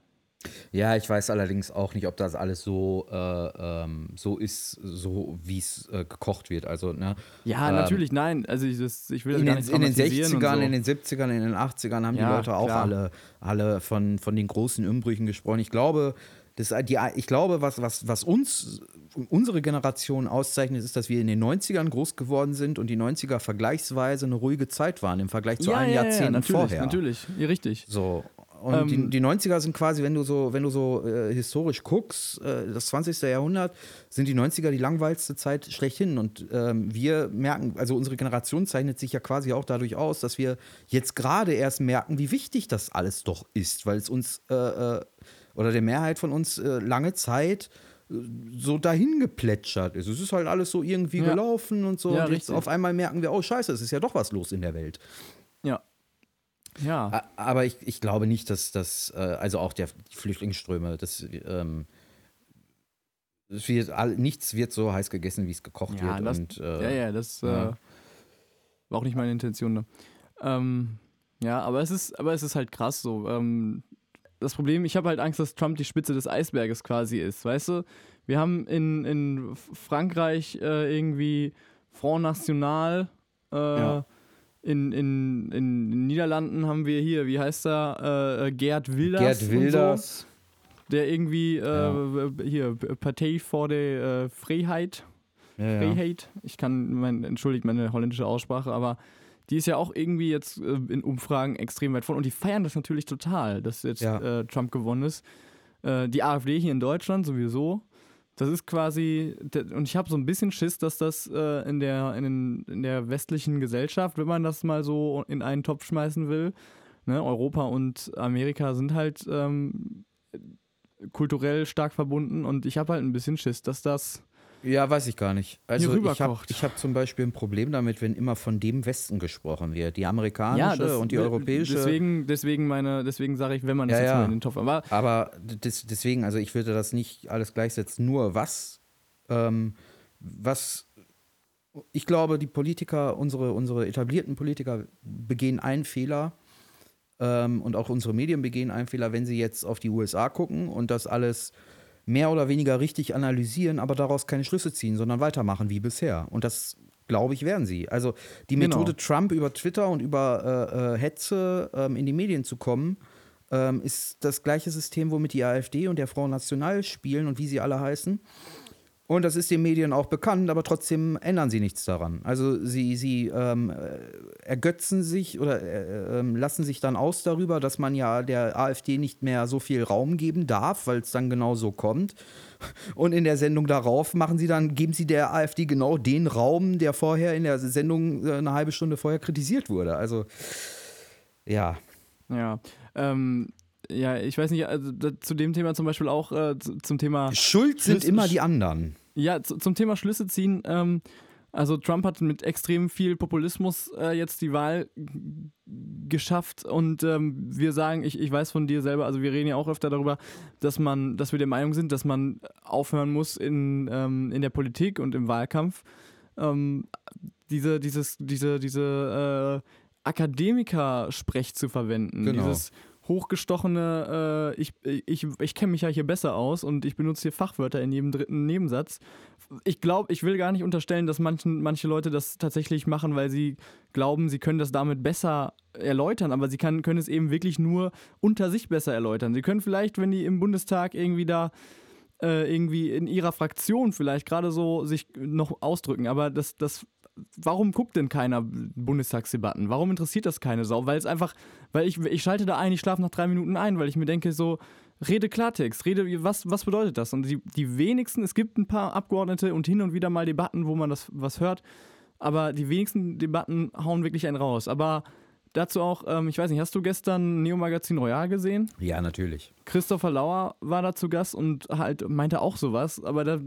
ja, ich weiß allerdings auch nicht, ob das alles so, äh, ähm, so ist, so wie es äh, gekocht wird. Also, ne, ja, ähm, natürlich, nein. Also ich, das, ich will das in, gar den, nicht in den 60ern, so. in den 70ern, in den 80ern haben Ja, die Leute auch klar. alle, alle von, von den großen Umbrüchen gesprochen. Ich glaube, das, die, ich glaube, was, was, was uns, unsere Generation auszeichnet, ist, dass wir in den 90ern groß geworden sind und die 90er vergleichsweise eine ruhige Zeit waren im Vergleich zu ja, allen ja, ja, Jahrzehnten natürlich, vorher. natürlich, ja, richtig. So. Und Ähm, die, die 90er sind quasi, wenn du so, wenn du so äh, historisch guckst, äh, das 20. Jahrhundert, sind die 90er die langweiligste Zeit schlechthin. Und ähm, wir merken, also unsere Generation zeichnet sich ja quasi auch dadurch aus, dass wir jetzt gerade erst merken, wie wichtig das alles doch ist, weil es uns äh, äh, oder der Mehrheit von uns äh, lange Zeit äh, so dahin geplätschert ist. Es ist halt alles so irgendwie Ja. gelaufen und so. Ja, und jetzt richtig. auf einmal merken wir, oh Scheiße, es ist ja doch was los in der Welt. Ja. Aber ich, ich glaube nicht, dass das, äh, also auch der die Flüchtlingsströme, das, ähm, es wird all, nichts wird so heiß gegessen, wie es gekocht Ja, wird. das- und, äh, Ja, ja, das ja. Äh, war auch nicht meine Intention. Ne? Ähm, ja, aber es ist, aber es ist halt krass so. Ähm, das Problem, ich habe halt Angst, dass Trump die Spitze des Eisberges quasi ist, weißt du? Wir haben in, in Frankreich äh, irgendwie Front National, äh, Ja. In, in, in den Niederlanden haben wir hier, wie heißt er, äh, Gerd Wilders. Gerd Wilders. So, der irgendwie, äh, Ja. hier, Partei for the äh, Freiheit. Ja. Freiheit. Ich kann, mein, entschuldigt meine holländische Aussprache, aber die ist ja auch irgendwie jetzt äh, in Umfragen extrem weit vorne. Und die feiern das natürlich total, dass jetzt äh, Trump gewonnen ist. Äh, die AfD hier in Deutschland sowieso. Das ist quasi, und ich habe so ein bisschen Schiss, dass das äh, in, der, in, den, in der westlichen Gesellschaft, wenn man das mal so in einen Topf schmeißen will, ne, Europa und Amerika sind halt ähm, kulturell stark verbunden und ich habe halt ein bisschen Schiss, dass das Ja, weiß ich gar nicht. Also ich habe hab zum Beispiel ein Problem damit, wenn immer von dem Westen gesprochen wird. Die amerikanische das- und die europäische. Deswegen, deswegen, meine, deswegen sage ich, wenn man das Ja, jetzt ja. mal in den Topf. Aber Aber des, deswegen, also ich würde das nicht alles gleichsetzen. Nur was, ähm, was, ich glaube, die Politiker, unsere, unsere etablierten Politiker begehen einen Fehler ähm, und auch unsere Medien begehen einen Fehler, wenn sie jetzt auf die USA gucken und das alles mehr oder weniger richtig analysieren, aber daraus keine Schlüsse ziehen, sondern weitermachen wie bisher. Und das, glaube ich, werden sie. Also die Genau. Methode Trump über Twitter und über äh, äh, Hetze ähm, in die Medien zu kommen, ähm, ist das gleiche System, womit die AfD und der Front National spielen und wie sie alle heißen. Und das ist den Medien auch bekannt, aber trotzdem ändern sie nichts daran. Also sie, sie ähm, äh, ergötzen sich oder äh, ähm, lassen sich dann aus darüber, dass man ja der AfD nicht mehr so viel Raum geben darf, weil es dann genau so kommt. Und in der Sendung darauf machen sie dann, geben sie der AfD genau den Raum, der vorher in der Sendung äh, eine halbe Stunde vorher kritisiert wurde. Also ja. ja, ähm, ja, ich weiß nicht, also da, zu dem Thema zum Beispiel auch äh, zu, zum Thema, Schuld sind Schlüsse- immer die anderen. ja, zu, zum Thema Schlüsse ziehen. Ähm, also Trump hat mit extrem viel Populismus äh, jetzt die Wahl geschafft und ähm, wir sagen, ich, ich weiß von dir selber, also wir reden ja auch öfter darüber, dass man, dass wir der Meinung sind, dass man aufhören muss in, ähm, in der Politik und im Wahlkampf ähm, diese, dieses, diese, diese äh, Akademiker-Sprech zu verwenden. Genau. Dieses hochgestochene, äh, ich, ich, ich kenne mich ja hier besser aus und ich benutze hier Fachwörter in jedem dritten Nebensatz. Ich glaube, ich will gar nicht unterstellen, dass manchen, manche Leute das tatsächlich machen, weil sie glauben, sie können das damit besser erläutern, aber sie kann, können es eben wirklich nur unter sich besser erläutern. Sie können vielleicht, wenn die im Bundestag irgendwie da äh, irgendwie in ihrer Fraktion vielleicht gerade so sich noch ausdrücken. Aber das, das, warum guckt denn keiner Bundestagsdebatten? Warum interessiert das keine Sau? Weil es einfach, weil ich, ich schalte da ein, ich schlafe nach drei Minuten ein, weil ich mir denke, so, rede Klartext, rede, was, was bedeutet das? Und die, die wenigsten, es gibt ein paar Abgeordnete und hin und wieder mal Debatten, wo man das was hört, aber die wenigsten Debatten hauen wirklich einen raus. Aber Dazu auch, ähm, ich weiß nicht, hast du gestern Neo Magazin Royal gesehen? Ja, natürlich. Christopher Lauer war da zu Gast und halt meinte auch sowas, aber da,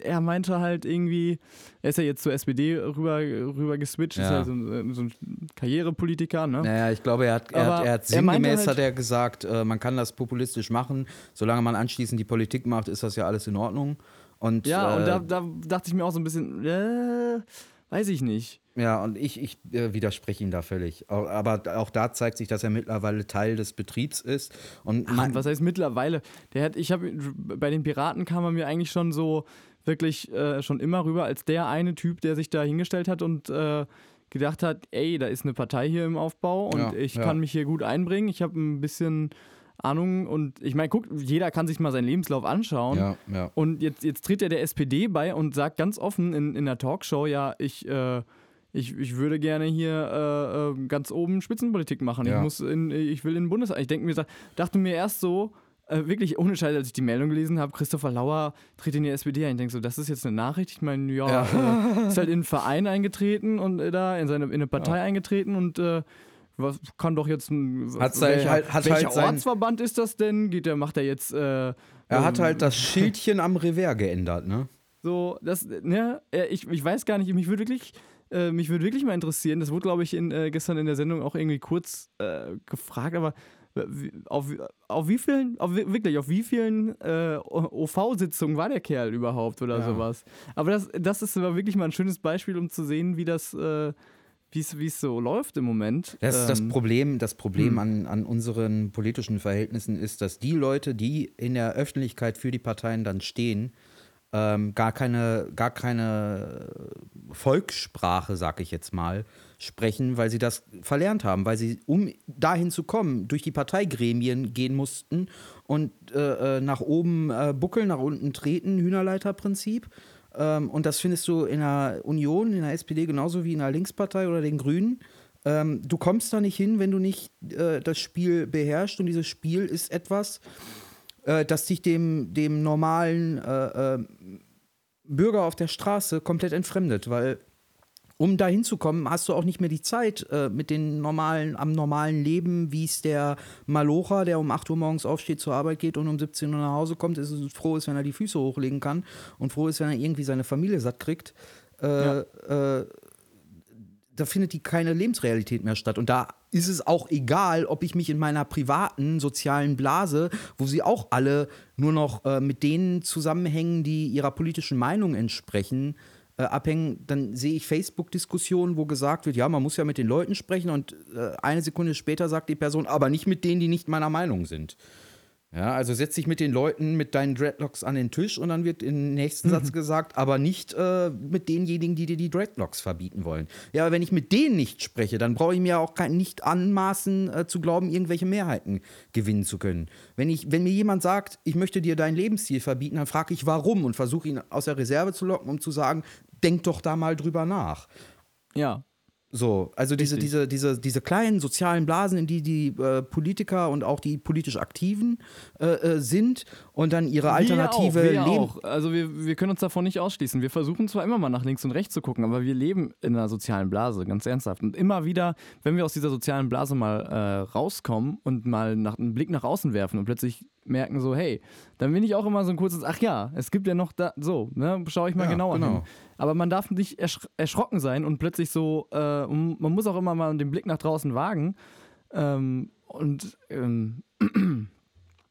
er meinte halt irgendwie, er ist ja jetzt zur SPD rüber, rüber geswitcht, ja. ist ja so, ein, so ein Karrierepolitiker, ne? Naja, ich glaube, er hat, er hat, er hat sinngemäß er halt, hat er gesagt, äh, man kann das populistisch machen, solange man anschließend die Politik macht, ist das ja alles in Ordnung. Und, ja, äh, und da, da dachte ich mir auch so ein bisschen, äh, weiß ich nicht. Ja, und ich, ich äh, widerspreche ihm da völlig. Aber auch da zeigt sich, dass er mittlerweile Teil des Betriebs ist. Und Ach, was heißt mittlerweile? Der hat, ich habe bei den Piraten kam er mir eigentlich schon so wirklich äh, schon immer rüber als der eine Typ, der sich da hingestellt hat und äh, gedacht hat, ey, da ist eine Partei hier im Aufbau und ja, ich ja. kann mich hier gut einbringen. Ich habe ein bisschen Ahnung und ich meine, guck, jeder kann sich mal seinen Lebenslauf anschauen. Ja, ja. Und jetzt, jetzt tritt er der SPD bei und sagt ganz offen in, in der Talkshow, ja, ich äh, ich, ich würde gerne hier äh, äh, ganz oben Spitzenpolitik machen. Ja. Ich, muss in, ich will in den Bundestag. Ich denke mir, dachte mir erst so, äh, wirklich ohne Scheiß, als ich die Meldung gelesen habe, Christopher Lauer tritt in die SPD ein. Ich denke so, das ist jetzt eine Nachricht. Ich meine, ja, ja. Äh, ist halt in einen Verein eingetreten und äh, da in, seine, in eine Partei ja. eingetreten und äh, was kann doch jetzt ein. Hat welcher, halt, hat welcher halt Ortsverband ist das denn? Geht der, macht er jetzt. er hat ähm, halt das Schildchen am Revers geändert, ne? So, das, ne, ich, ich weiß gar nicht, mich würde wirklich äh, mich würde wirklich mal interessieren, das wurde, glaube ich, in, äh, gestern in der Sendung auch irgendwie kurz äh, gefragt, aber auf, auf wie vielen, auf, wirklich, auf wie vielen äh, OV-Sitzungen war der Kerl überhaupt oder ja. sowas? Aber das, das ist aber wirklich mal ein schönes Beispiel, um zu sehen, wie das, äh, wie es so läuft im Moment. Das, ähm, das Problem, das Problem hm. an, an unseren politischen Verhältnissen ist, dass die Leute, die in der Öffentlichkeit für die Parteien dann stehen, ähm, gar keine, gar keine Volkssprache, sag ich jetzt mal, sprechen, weil sie das verlernt haben, weil sie, um dahin zu kommen, durch die Parteigremien gehen mussten und äh, äh nach oben äh, buckeln, nach unten treten, Hühnerleiterprinzip. Ähm, und das findest du in der Union, in der SPD genauso wie in der Linkspartei oder den Grünen. Ähm, du kommst da nicht hin, wenn du nicht äh, das Spiel beherrschst. Und dieses Spiel ist etwas, äh, das dich dem, dem normalen äh, äh, Bürger auf der Straße komplett entfremdet, weil um da hinzukommen, hast du auch nicht mehr die Zeit äh, mit den normalen, am normalen Leben, wie es der Malocher, der um 8 Uhr morgens aufsteht, zur Arbeit geht und um 17 Uhr nach Hause kommt, ist es froh ist, wenn er die Füße hochlegen kann und froh ist, wenn er irgendwie seine Familie satt kriegt. Äh, ja. äh, da findet die keine Lebensrealität mehr statt. Und da ist es auch egal, ob ich mich in meiner privaten sozialen Blase, wo sie auch alle nur noch äh, mit denen zusammenhängen, die ihrer politischen Meinung entsprechen, äh, abhängen, dann sehe ich Facebook-Diskussionen, wo gesagt wird, ja, man muss ja mit den Leuten sprechen und äh, eine Sekunde später sagt die Person, aber nicht mit denen, die nicht meiner Meinung sind. Ja, also setz dich mit den Leuten mit deinen Dreadlocks an den Tisch und dann wird im nächsten Satz gesagt, aber nicht äh, mit denjenigen, die dir die Dreadlocks verbieten wollen. Ja, aber wenn ich mit denen nicht spreche, dann brauche ich mir auch kein, nicht anmaßen äh, zu glauben, irgendwelche Mehrheiten gewinnen zu können. Wenn, ich, wenn mir jemand sagt, ich möchte dir deinen Lebensstil verbieten, dann frage ich warum und versuche ihn aus der Reserve zu locken, um zu sagen, denk doch da mal drüber nach. Ja, so, also diese, diese, diese, diese kleinen sozialen Blasen, in die die äh, Politiker und auch die politisch Aktiven äh, äh sind und dann ihre alternative wir auch, wir auch. Also wir, wir können uns davon nicht ausschließen. Wir versuchen zwar immer mal nach links und rechts zu gucken, aber wir leben in einer sozialen Blase, ganz ernsthaft. Und immer wieder, wenn wir aus dieser sozialen Blase mal äh, rauskommen und mal nach, einen Blick nach außen werfen und plötzlich merken so, hey, dann bin ich auch immer so ein kurzes, ach ja, es gibt ja noch da, so, ne, schaue ich mal ja, genauer genau. hin. Aber man darf nicht ersch erschrocken sein und plötzlich so, äh, man muss auch immer mal den Blick nach draußen wagen. Ähm, und ähm,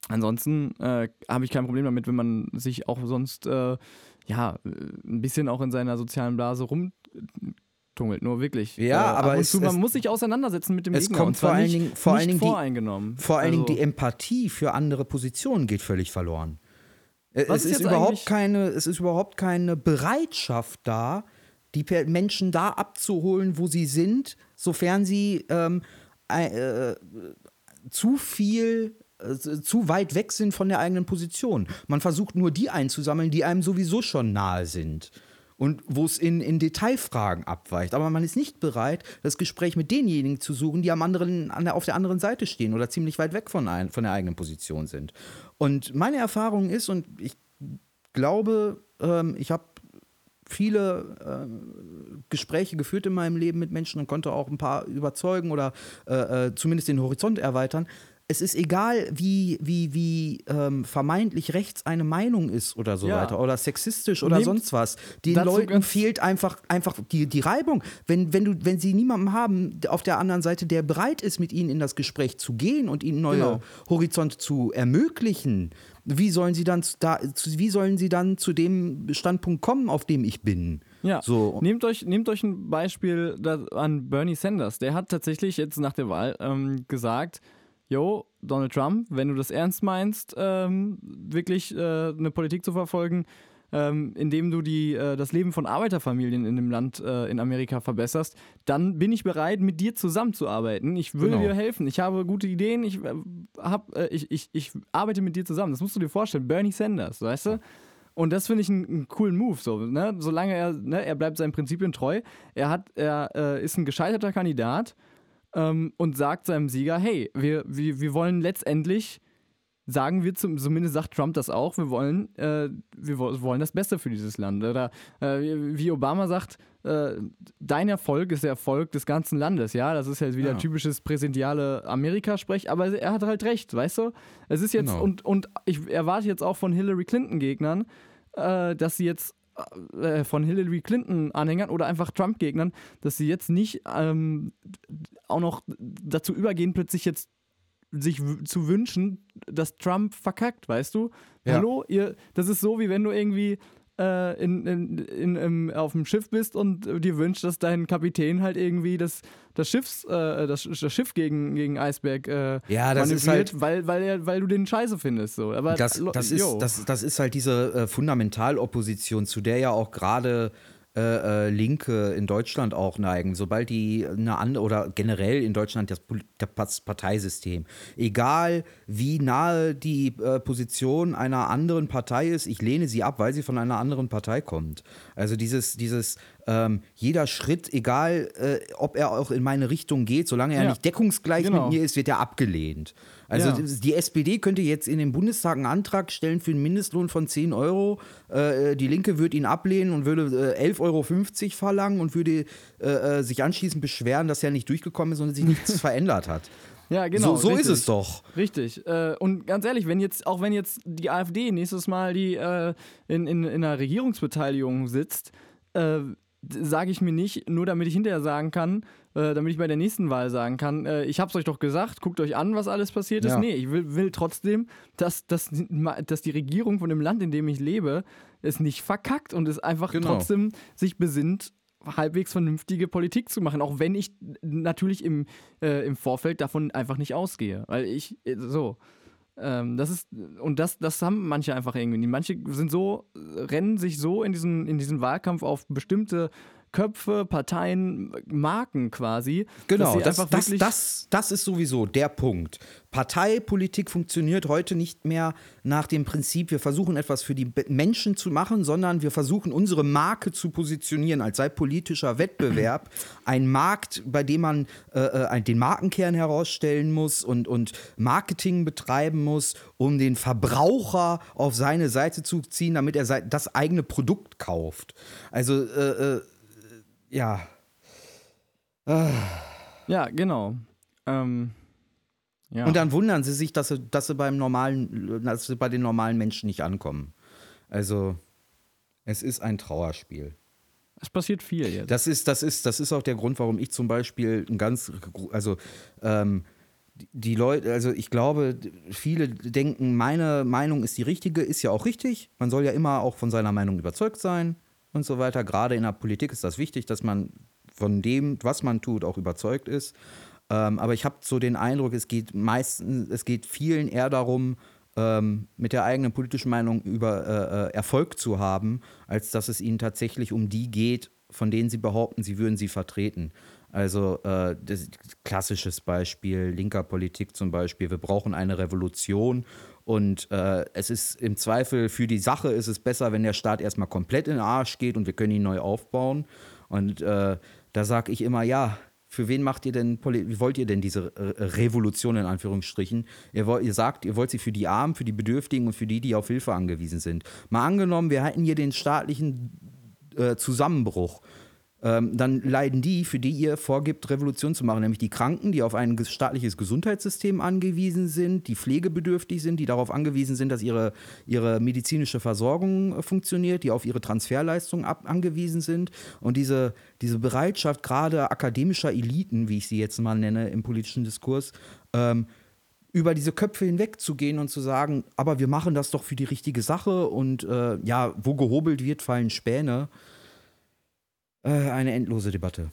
ansonsten äh, habe ich kein Problem damit, wenn man sich auch sonst, äh, ja, ein bisschen auch in seiner sozialen Blase rum tummelt, nur wirklich. Ja, äh, aber es, zu, man es, muss sich auseinandersetzen mit dem es Gegner. Kommt vor allen Dingen, vor allen Dingen voreingenommen. Die, vor allen Dingen also, die Empathie für andere Positionen geht völlig verloren. Äh, es ist, ist überhaupt keine, es ist überhaupt keine Bereitschaft da, die Menschen da abzuholen, wo sie sind, sofern sie ähm, äh, zu viel äh, zu weit weg sind von der eigenen Position. Man versucht nur die einzusammeln, die einem sowieso schon nahe sind und wo es in, in Detailfragen abweicht. Aber man ist nicht bereit, das Gespräch mit denjenigen zu suchen, die am anderen, an der, auf der anderen Seite stehen oder ziemlich weit weg von, ein, von der eigenen Position sind. Und meine Erfahrung ist, und ich glaube, ähm, ich habe viele äh, Gespräche geführt in meinem Leben mit Menschen und konnte auch ein paar überzeugen oder äh, äh, zumindest den Horizont erweitern. Es ist egal, wie, wie, wie ähm, vermeintlich rechts eine Meinung ist oder so Ja. weiter oder sexistisch oder Nehmt sonst was. Den Leuten fehlt einfach, einfach die, die Reibung. Wenn, wenn, du, wenn sie niemanden haben auf der anderen Seite, der bereit ist, mit ihnen in das Gespräch zu gehen und ihnen neue Genau. Horizonte zu ermöglichen, wie sollen sie dann zu- da, wie sollen sie dann zu dem Standpunkt kommen, auf dem ich bin? Ja, So. nehmt, euch, nehmt euch ein Beispiel an Bernie Sanders. Der hat tatsächlich jetzt nach der Wahl ähm, gesagt, yo, Donald Trump, wenn du das ernst meinst, ähm, wirklich äh, eine Politik zu verfolgen, ähm, indem du die, äh, das Leben von Arbeiterfamilien in dem Land äh, in Amerika verbesserst, dann bin ich bereit, mit dir zusammenzuarbeiten. Ich würde Genau. dir helfen. Ich habe gute Ideen. Ich, äh, hab, äh, ich, ich, ich arbeite mit dir zusammen. Das musst du dir vorstellen. Bernie Sanders, weißt du? Und das finde ich einen, einen coolen Move. So, ne? Solange er, ne, er bleibt seinen Prinzipien treu. Er, hat, er äh, ist ein gescheiterter Kandidat ähm, und sagt seinem Sieger, hey, wir, wir, wir wollen letztendlich, sagen wir zum, zumindest sagt Trump das auch, wir wollen, äh, wir wo- wollen das Beste für dieses Land. Oder äh, wie- Obama sagt, äh, dein Erfolg ist der Erfolg des ganzen Landes. Ja, das ist jetzt wieder Ja. typisches präsidentiale Amerika-Sprech, aber er hat halt recht, weißt du? Es ist jetzt, Genau. und, und ich erwarte jetzt auch von Hillary Clinton-Gegnern, äh, dass sie jetzt äh, von Hillary Clinton-Anhängern oder einfach Trump-Gegnern, dass sie jetzt nicht ähm, auch noch dazu übergehen, plötzlich jetzt sich zu wünschen, dass Trump verkackt, weißt du? Ja. Hallo, ihr, das ist so, wie wenn du irgendwie äh, in, in, in, im, auf dem Schiff bist und dir wünschst, dass dein Kapitän halt irgendwie das, das, Schiffs, äh, das, das Schiff gegen, gegen Eisberg äh, Ja, das ist halt- weil, weil, er, weil du den scheiße findest. So. Aber, Das, das, ist, das, das ist halt diese äh, Fundamentalopposition, zu der ja auch gerade äh, äh, Linke in Deutschland auch neigen. Sobald die eine andere oder generell in Deutschland das, das Parteisystem, egal wie nahe die äh, Position einer anderen Partei ist, ich lehne sie ab, weil sie von einer anderen Partei kommt. Also dieses, dieses ähm, jeder Schritt, egal äh, ob er auch in meine Richtung geht, solange er Ja. nicht deckungsgleich Genau. mit mir ist, wird er abgelehnt. Also Ja. die SPD könnte jetzt in den Bundestag einen Antrag stellen für einen Mindestlohn von 10 Euro. Äh, die Linke würde ihn ablehnen und würde äh, 11,50 Euro verlangen und würde äh, äh, sich anschließend beschweren, dass er nicht durchgekommen ist und sich nichts verändert hat. ja, genau. so so ist es doch. Richtig. Äh, und ganz ehrlich, wenn jetzt, auch wenn jetzt die AfD nächstes Mal die äh, in, in, in einer Regierungsbeteiligung sitzt, äh, sage ich mir nicht, nur damit ich hinterher sagen kann, äh, damit ich bei der nächsten Wahl sagen kann, äh, ich hab's euch doch gesagt, guckt euch an, was alles passiert ist. Ja. Nee, ich will, will trotzdem, dass, dass, dass die Regierung von dem Land, in dem ich lebe, es nicht verkackt und es einfach Genau. trotzdem sich besinnt, halbwegs vernünftige Politik zu machen, auch wenn ich natürlich im, äh, im Vorfeld davon einfach nicht ausgehe. Weil ich, äh, so. Ähm, das ist, und das, das haben manche einfach irgendwie. Manche sind so, rennen sich so in diesen, in diesen Wahlkampf auf bestimmte Köpfe, Parteien, Marken quasi. Genau, das, das, das, das ist sowieso der Punkt. Parteipolitik funktioniert heute nicht mehr nach dem Prinzip, wir versuchen etwas für die Menschen zu machen, sondern wir versuchen unsere Marke zu positionieren als sei politischer Wettbewerb ein Markt, bei dem man äh, äh, den Markenkern herausstellen muss und, und Marketing betreiben muss, um den Verbraucher auf seine Seite zu ziehen, damit er das eigene Produkt kauft. Also, äh, ja. Ja, genau. Ähm, ja. Und dann wundern sie sich, dass sie, dass sie beim normalen, dass sie bei den normalen Menschen nicht ankommen. Also, es ist ein Trauerspiel. es passiert viel jetzt. Das ist, das ist, das ist auch der Grund, warum ich zum Beispiel ein ganz, also ähm, die Leute, also ich glaube, viele denken, meine Meinung ist die richtige, ist ja auch richtig. Man soll ja immer auch von seiner Meinung überzeugt sein und so weiter. Gerade in der Politik ist das wichtig, dass man von dem, was man tut, auch überzeugt ist. Ähm, aber ich habe so den Eindruck, es geht meistens, es geht vielen eher darum, ähm, mit der eigenen politischen Meinung über äh, äh, Erfolg zu haben, als dass es ihnen tatsächlich um die geht, von denen sie behaupten, sie würden sie vertreten. Also äh, klassisches Beispiel linker Politik zum Beispiel. Wir brauchen eine Revolution und äh, es ist im Zweifel für die Sache ist es besser, wenn der Staat erstmal komplett in den Arsch geht und wir können ihn neu aufbauen. Und äh, da sage ich immer, ja, für wen macht ihr denn, wie wollt ihr denn diese Revolution in Anführungsstrichen? Ihr, wollt, ihr sagt, ihr wollt sie für die Armen, für die Bedürftigen und für die, die auf Hilfe angewiesen sind. Mal angenommen, wir hätten hier den staatlichen äh, Zusammenbruch ähm, dann leiden die, für die ihr vorgibt, Revolution zu machen, nämlich die Kranken, die auf ein staatliches Gesundheitssystem angewiesen sind, die pflegebedürftig sind, die darauf angewiesen sind, dass ihre, ihre medizinische Versorgung äh, funktioniert, die auf ihre Transferleistungen ab angewiesen sind. Und diese, diese Bereitschaft gerade akademischer Eliten, wie ich sie jetzt mal nenne im politischen Diskurs, ähm, über diese Köpfe hinwegzugehen und zu sagen, aber wir machen das doch für die richtige Sache und äh, ja, wo gehobelt wird, fallen Späne. Äh, eine endlose Debatte.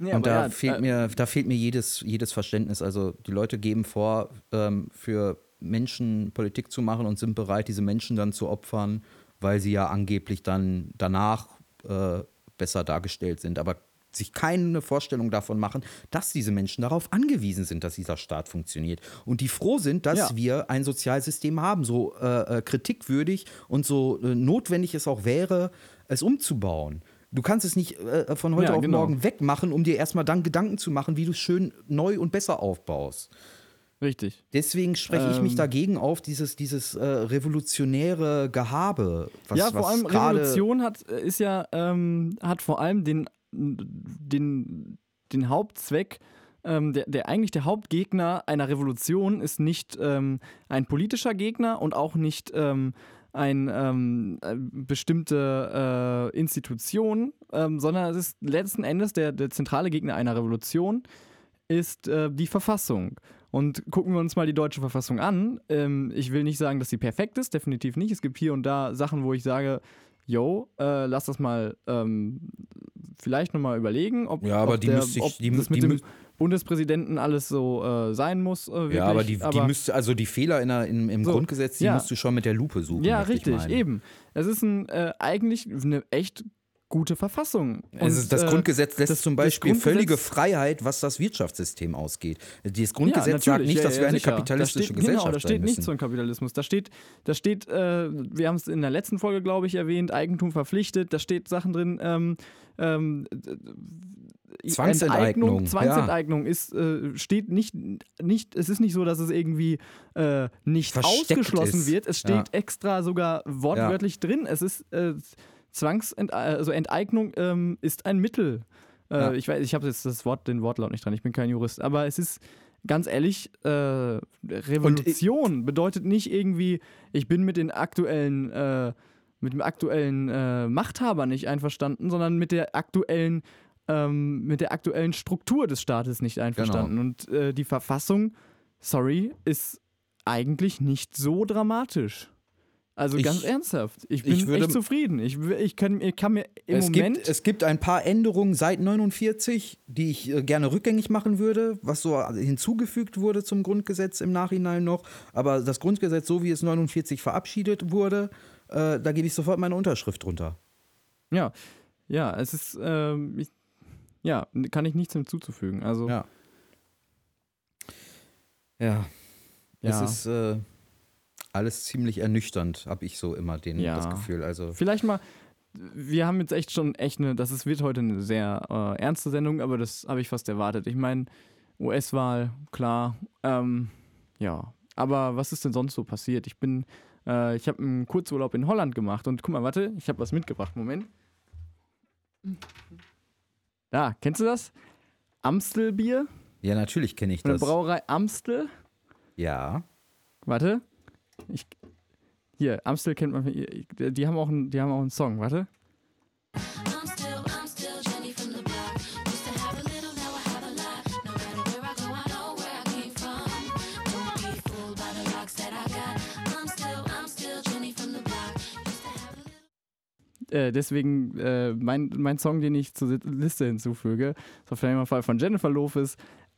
Ja, und da, ja, fehlt äh, mir, da fehlt mir jedes, jedes Verständnis. Also die Leute geben vor, ähm, für Menschen Politik zu machen und sind bereit, diese Menschen dann zu opfern, weil sie ja angeblich dann danach äh, besser dargestellt sind. Aber sich keine Vorstellung davon machen, dass diese Menschen darauf angewiesen sind, dass dieser Staat funktioniert. Und die froh sind, dass ja. wir ein Sozialsystem haben, so äh, äh kritikwürdig und so äh, notwendig es auch wäre, es umzubauen. Du kannst es nicht äh, von heute ja, auf genau. morgen wegmachen, um dir erstmal dann Gedanken zu machen, wie du es schön neu und besser aufbaust. Richtig. Deswegen spreche ähm, ich mich ähm. dagegen auf dieses, dieses äh, revolutionäre Gehabe. Was, ja, vor allem Revolution hat, äh, ist ja, ähm, hat vor allem den, den, den Hauptzweck, ähm, der, der, eigentlich der Hauptgegner einer Revolution ist nicht ähm, ein politischer Gegner und auch nicht ähm, ein ähm, äh, bestimmte äh, Institution, ähm, sondern es ist letzten Endes der, der zentrale Gegner einer Revolution ist äh, die Verfassung. Und gucken wir uns mal die deutsche Verfassung an. Ähm, ich will nicht sagen, dass sie perfekt ist, definitiv nicht. Es gibt hier und da Sachen, wo ich sage, yo, äh, lass das mal ähm, vielleicht nochmal überlegen, ob, ja, aber ob, die der, ich, die, das mit dem Bundespräsidenten alles so äh, sein muss. Äh, wirklich. Ja, aber die, aber die müsste, also die Fehler in der, in, im so, Grundgesetz, die ja. musst du schon mit der Lupe suchen. Ja, richtig, eben. Es ist ein, äh, eigentlich eine echt gute Verfassung. Und, also das äh, Grundgesetz lässt das, zum Beispiel völlige Freiheit, was das Wirtschaftssystem ausgeht. Das Grundgesetz ja, sagt nicht, dass ja, wir eine sicher. kapitalistische steht, Gesellschaft Genau, da steht nichts zum Kapitalismus. Da steht, da steht äh, wir haben es in der letzten Folge, glaube ich, erwähnt, Eigentum verpflichtet, da steht Sachen drin, ähm, ähm, Zwangsenteignung. Zwangsenteignung ja. ist, äh, steht nicht, nicht, es ist nicht so, dass es irgendwie äh, nicht Versteckt ausgeschlossen ist. wird. Es steht ja. extra sogar wortwörtlich ja. drin. Es ist äh, Zwangsent also Enteignung ähm, ist ein Mittel. Äh, ich weiß, ich habe jetzt das Wort, den Wortlaut nicht dran, ich bin kein Jurist, aber es ist ganz ehrlich, äh, Revolution bedeutet nicht irgendwie, ich bin mit den aktuellen äh, mit dem aktuellen äh, Machthaber nicht einverstanden, sondern mit der aktuellen ähm, mit der aktuellen Struktur des Staates nicht einverstanden. Genau. Und äh, die Verfassung, sorry, ist eigentlich nicht so dramatisch. Also ich, ganz ernsthaft, ich bin ich würde, echt zufrieden. Ich, ich, kann, ich kann mir im es Moment. Gibt, es gibt ein paar Änderungen seit 49, die ich äh, gerne rückgängig machen würde, was so hinzugefügt wurde zum Grundgesetz im Nachhinein noch. Aber das Grundgesetz, so wie es 49 verabschiedet wurde, äh, da gebe ich sofort meine Unterschrift drunter. Ja, ja, es ist, ähm, ich, ja, kann ich nichts hinzuzufügen. Also. Ja. Ja. ja. Es ist äh, alles ziemlich ernüchternd, habe ich so immer den, ja. das Gefühl. Also. Vielleicht mal, wir haben jetzt echt schon echt eine, das ist, wird heute eine sehr äh, ernste Sendung, aber das habe ich fast erwartet. Ich meine, US-Wahl, klar. Ähm, ja. Aber was ist denn sonst so passiert? Ich bin, äh, ich habe einen Kurzurlaub in Holland gemacht und guck mal, warte, ich habe was mitgebracht. Moment. Da, kennst du das? Amstelbier? Ja, natürlich kenne ich das. Von Brauerei Amstel? Ja. Warte. Ich, hier, Amstel kennt man. Die haben auch einen, die haben auch einen Song. Warte. Äh, deswegen äh, mein, mein Song, den ich zur Liste hinzufüge, ist auf jeden Fall von Jennifer Lopez.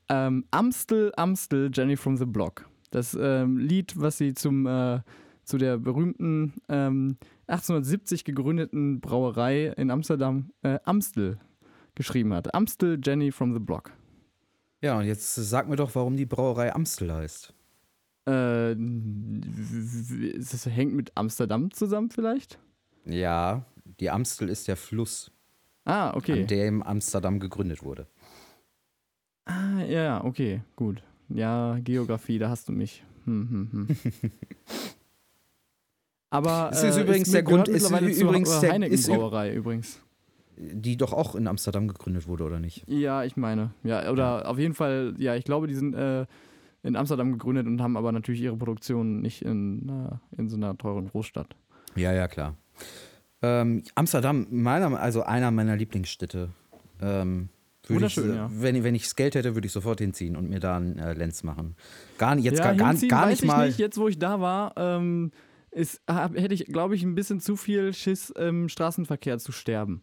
Ähm, Amstel, Amstel, Jenny from the Block. Das ähm, Lied, was sie zum, äh, zu der berühmten ähm, 1870 gegründeten Brauerei in Amsterdam, äh, Amstel, geschrieben hat. Amstel Jenny from the Block. Ja, und jetzt sag mir doch, warum die Brauerei Amstel heißt. Äh, das hängt mit Amsterdam zusammen vielleicht? Ja, die Amstel ist der Fluss, Ah, okay. an dem Amsterdam gegründet wurde. Ah, ja, okay, gut. Ja, Geografie, da hast du mich. Hm, hm, hm. Aber Es ist äh, übrigens der Grund- ist übrigens der- Heineken Brauerei übrigens. Die doch auch in Amsterdam gegründet wurde, oder nicht? Ja, ich meine. Ja, oder auf jeden Fall, ja, ich glaube, die sind äh, in Amsterdam gegründet und haben aber natürlich ihre Produktion nicht in, äh, in so einer teuren Großstadt. Ja, ja, klar. Ähm, Amsterdam, meiner, also einer meiner Lieblingsstädte. Ähm, Wunderschön, ich, ja. Wenn, wenn ich das Geld hätte, würde ich sofort hinziehen und mir da einen äh, Lenz machen. Gar nicht, jetzt ja, gar, gar, gar nicht ich mal. Nicht. Jetzt, wo ich da war, ähm, ist, hab, hätte ich, glaube ich, ein bisschen zu viel Schiss, im Straßenverkehr zu sterben.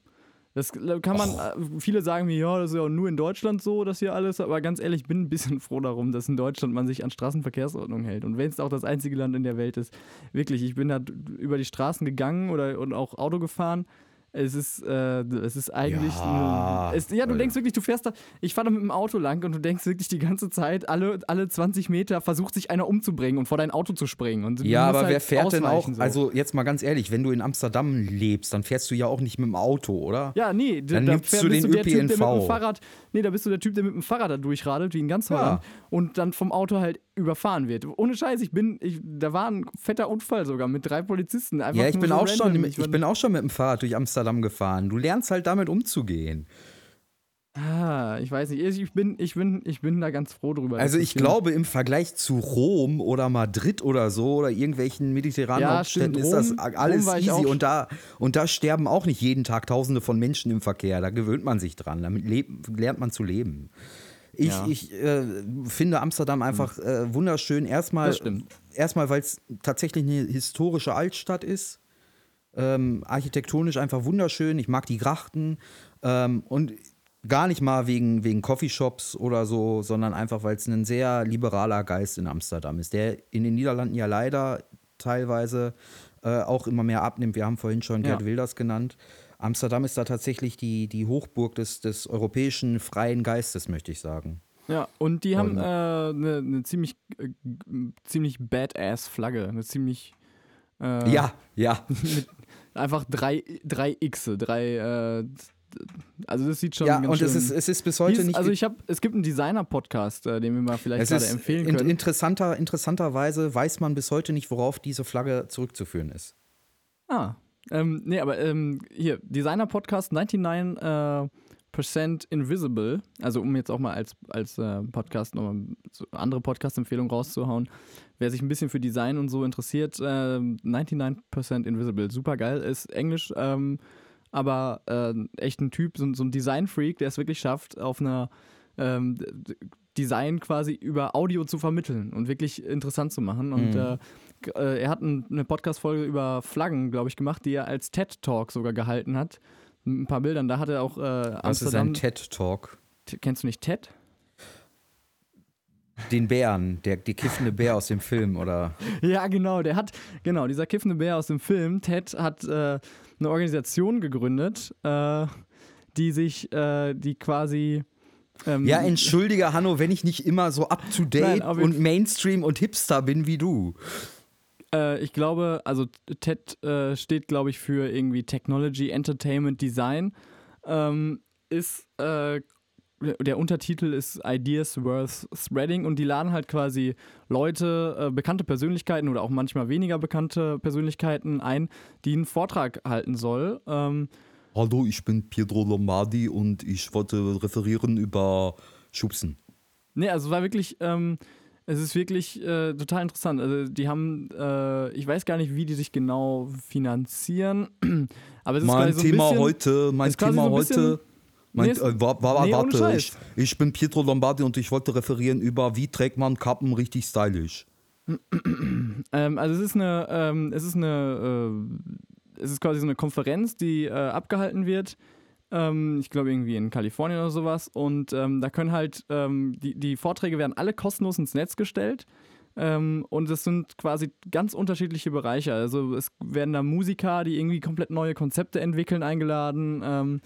Das kann man, äh, viele sagen mir, ja, das ist ja nur in Deutschland so, das hier alles, aber ganz ehrlich, ich bin ein bisschen froh darum, dass in Deutschland man sich an Straßenverkehrsordnung hält. Und wenn es auch das einzige Land in der Welt ist, wirklich, ich bin da über die Straßen gegangen oder und auch Auto gefahren. Es ist, äh, es ist eigentlich. Ja, ein, es, ja, du Alter. denkst wirklich, du fährst da. Ich fahre da mit dem Auto lang und du denkst wirklich die ganze Zeit, alle, alle 20 Meter versucht sich einer umzubringen und vor dein Auto zu springen. Und du Ja, aber halt wer fährt denn auch? so. Also jetzt mal ganz ehrlich, wenn du in Amsterdam lebst, dann fährst du ja auch nicht mit dem Auto, oder? Ja, nee, Dann da nimmst fähr- du bist den der Typ, der mit dem ÖPNV. Fahrrad, nee, da bist du der Typ, der mit dem Fahrrad da durchradelt, wie in ganz Ja. Und dann vom Auto halt überfahren wird. Ohne Scheiß, ich bin, ich, da war ein fetter Unfall sogar mit drei Polizisten. Einfach Ja, ich bin so auch random. schon, Ich ich bin auch schon mit dem Fahrrad durch Amsterdam gefahren. Du lernst halt damit umzugehen. Ah, ich weiß nicht, ich bin, ich bin, ich bin da ganz froh drüber. Also ich glaube, im Vergleich zu Rom oder Madrid oder so oder irgendwelchen mediterranen Ja, Hauptstädten stimmt. ist das alles easy und da, und da sterben auch nicht jeden Tag Tausende von Menschen im Verkehr. Da gewöhnt man sich dran. Damit lebt, lernt man zu leben. Ich, Ja. ich äh, finde Amsterdam einfach äh, wunderschön. Erstmal, erstmal weil es tatsächlich eine historische Altstadt ist. Ähm, architektonisch einfach wunderschön. Ich mag die Grachten. Ähm, und gar nicht mal wegen, wegen Coffeeshops oder so, sondern einfach, weil es ein sehr liberaler Geist in Amsterdam ist, der in den Niederlanden ja leider teilweise äh, auch immer mehr abnimmt. Wir haben vorhin schon Gerd Ja. Wilders genannt. Amsterdam ist da tatsächlich die, die Hochburg des, des europäischen freien Geistes, möchte ich sagen. Ja, und die haben eine äh, ne, ne ziemlich, äh, ziemlich badass Flagge. Eine ziemlich. Äh, Ja, ja. einfach drei, drei Xe, drei. Äh, also, das sieht schon Ja, ganz und schön. es ist, es ist bis heute ist- nicht. also ich habe, es gibt einen Designer-Podcast, äh, den wir mal vielleicht gerade empfehlen in, können. interessanter, interessanterweise weiß man bis heute nicht, worauf diese Flagge zurückzuführen ist. Ah, ähm, nee, aber ähm, hier, Designer-Podcast 99 äh, Percent Invisible, also um jetzt auch mal als, als äh, Podcast nochmal so andere Podcast-Empfehlungen rauszuhauen, wer sich ein bisschen für Design und so interessiert, äh, 99% Invisible, super geil, ist Englisch, ähm, aber äh, echt ein Typ, so, so ein Design-Freak, der es wirklich schafft, auf einer ähm, Design quasi über Audio zu vermitteln und wirklich interessant zu machen. Und Mhm. äh, äh, er hat ein, eine Podcast-Folge über Flaggen, glaube ich, gemacht, die er als TED-Talk sogar gehalten hat. Mit ein paar Bildern. Da hat er auch äh, Was ist ein. TED-Talk? Kennst du nicht TED? Den Bären, der, die kiffende Bär aus dem Film, oder? Ja, genau. Der hat, genau, dieser kiffende Bär aus dem Film, Ted, hat äh, eine Organisation gegründet, äh, die sich, äh, die quasi. Ähm, Ja, entschuldige, Hanno, wenn ich nicht immer so up to date Nein, auf jeden und Mainstream und Hipster bin wie du. Äh, ich glaube, also TED äh, steht, glaube ich, für irgendwie Technology, Entertainment, Design. Ähm, ist äh, der Untertitel ist Ideas Worth Spreading und die laden halt quasi Leute, äh, bekannte Persönlichkeiten oder auch manchmal weniger bekannte Persönlichkeiten ein, die einen Vortrag halten soll. Ähm, Hallo, ich bin Pietro Lombardi und ich wollte referieren über Schubsen. Nee, also es war wirklich, ähm, es ist wirklich äh, total interessant. Also die haben, äh, ich weiß gar nicht, wie die sich genau finanzieren, aber es ist Mein so ein Thema bisschen, heute, mein Thema so heute. Mein, Nee, äh, wa, wa, nee, warte, ich, ich bin Pietro Lombardi und ich wollte referieren über, wie trägt man Kappen richtig stylisch. Ähm, also es ist eine, ähm, es ist eine, äh, es ist quasi so eine Konferenz, die äh, abgehalten wird. Ähm, ich glaube irgendwie in Kalifornien oder sowas. Und ähm, da können halt, ähm, die, die Vorträge werden alle kostenlos ins Netz gestellt. Ähm, und es sind quasi ganz unterschiedliche Bereiche. Also es werden da Musiker, die irgendwie komplett neue Konzepte entwickeln, eingeladen. Ähm,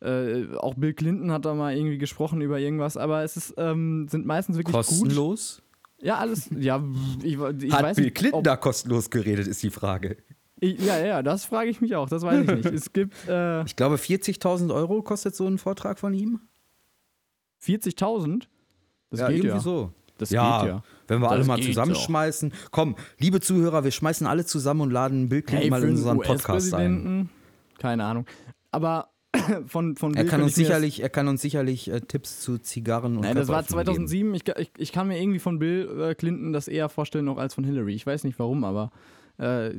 äh, auch Bill Clinton hat da mal irgendwie gesprochen über irgendwas, aber es ist, ähm, sind meistens wirklich gut. Kostenlos? Ja, alles. Ja, ich, ich Hat Bill Clinton da kostenlos geredet, ist die Frage. Ich, ja, ja, das frage ich mich auch. Das weiß ich nicht. Es gibt äh, Ich glaube, 40.000 Euro kostet so ein Vortrag von ihm. 40.000. Das ja, geht irgendwie ja. so. Das ja, geht ja. wenn wir Das alle mal zusammenschmeißen. Komm, liebe Zuhörer, wir schmeißen alle zusammen und laden Bill Clinton Hey, mal in unseren Podcast ein. Keine Ahnung. Aber von, von Er Bill kann, könnte uns sicherlich, er kann uns sicherlich äh, Tipps zu Zigarren und Nein, das war Körperöffnungen 2007. geben. Ich, ich, ich kann mir irgendwie von Bill äh, Clinton das eher vorstellen noch als von Hillary. Ich weiß nicht warum, aber äh,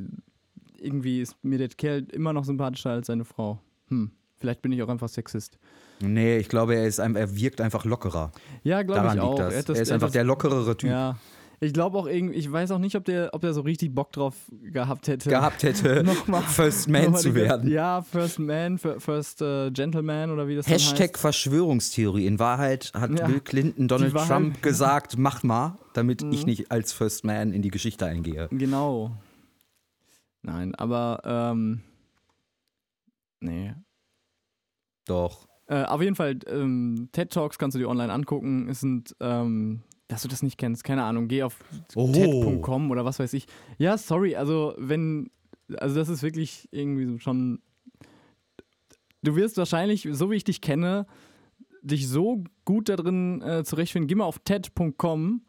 irgendwie ist mir der Kerl immer noch sympathischer als seine Frau. Hm, vielleicht bin ich auch einfach Sexist. Nee, ich glaube, er, ist ein, er wirkt einfach lockerer. Ja, glaube ich auch. liegt das. Er das- er ist er einfach das- der lockerere Typ. Ja. Ich glaube auch irgendwie, ich weiß auch nicht, ob der, ob der so richtig Bock drauf gehabt hätte. Gehabt hätte, Nochmal- First Man zu werden. Ja, First Man, Fir- First äh, Gentleman oder wie das Hashtag heißt. Verschwörungstheorie. In Wahrheit hat Ja, Bill Clinton Donald. Trump gesagt, mach mal, damit ich Mhm. nicht als First Man in die Geschichte eingehe. Genau. Nein, aber ähm, nee. Doch. Äh, auf jeden Fall, ähm, TED Talks kannst du dir online angucken. Es sind, ähm, dass du das nicht kennst, keine Ahnung, geh auf. TED.com oder was weiß ich. Ja, sorry, also wenn, also das ist wirklich irgendwie so schon. Du wirst wahrscheinlich, so wie ich dich kenne, dich so gut da drin äh, zurechtfinden. Geh mal auf TED.com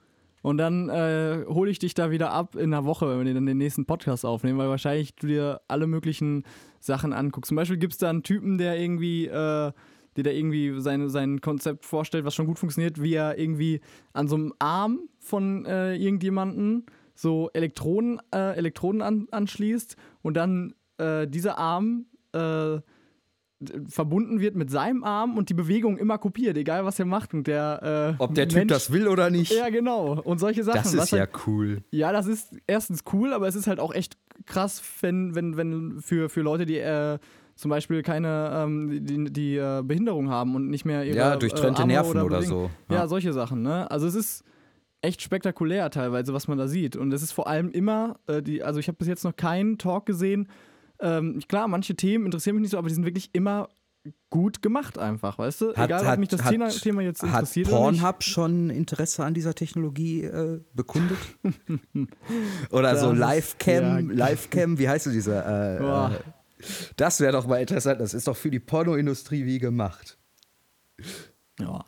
und dann äh, hole ich dich da wieder ab in einer Woche, wenn wir dann den nächsten Podcast aufnehmen, weil wahrscheinlich du dir alle möglichen Sachen anguckst. Zum Beispiel gibt es da einen Typen, der irgendwie, äh, der da irgendwie seine, sein Konzept vorstellt, was schon gut funktioniert, wie er irgendwie an so einem Arm von äh, irgendjemanden so Elektronen, äh, Elektroden an, anschließt und dann äh, dieser Arm äh, verbunden wird mit seinem Arm und die Bewegung immer kopiert, egal was er macht. Und der, äh, Ob der Typ Mensch- das will oder nicht, Ja, genau. Und solche Sachen. das ist ja halt, cool. ja, das ist erstens cool, aber es ist halt auch echt krass, wenn, wenn, wenn für, für Leute, die äh, zum Beispiel keine ähm, die, die äh, Behinderung haben und nicht mehr ihre Ja, durchtrennte äh, Nerven oder, Bewegung- so. Ja. solche Sachen, ne? Also es ist echt spektakulär teilweise, was man da sieht. Und es ist vor allem immer, äh, die, also ich habe bis jetzt noch keinen Talk gesehen. Ähm, klar, manche Themen interessieren mich nicht so, aber die sind wirklich immer gut gemacht einfach, weißt du? Hat- Egal, hat- ob mich das hat- Thema, Thema jetzt Hat interessiert oder nicht. Pornhub schon Interesse an dieser Technologie äh, bekundet? Oder so Das ist- Livecam, ja. Livecam, wie heißt du dieser? Äh, äh, das wäre doch mal interessant. Das ist doch für die Pornoindustrie wie gemacht. Ja.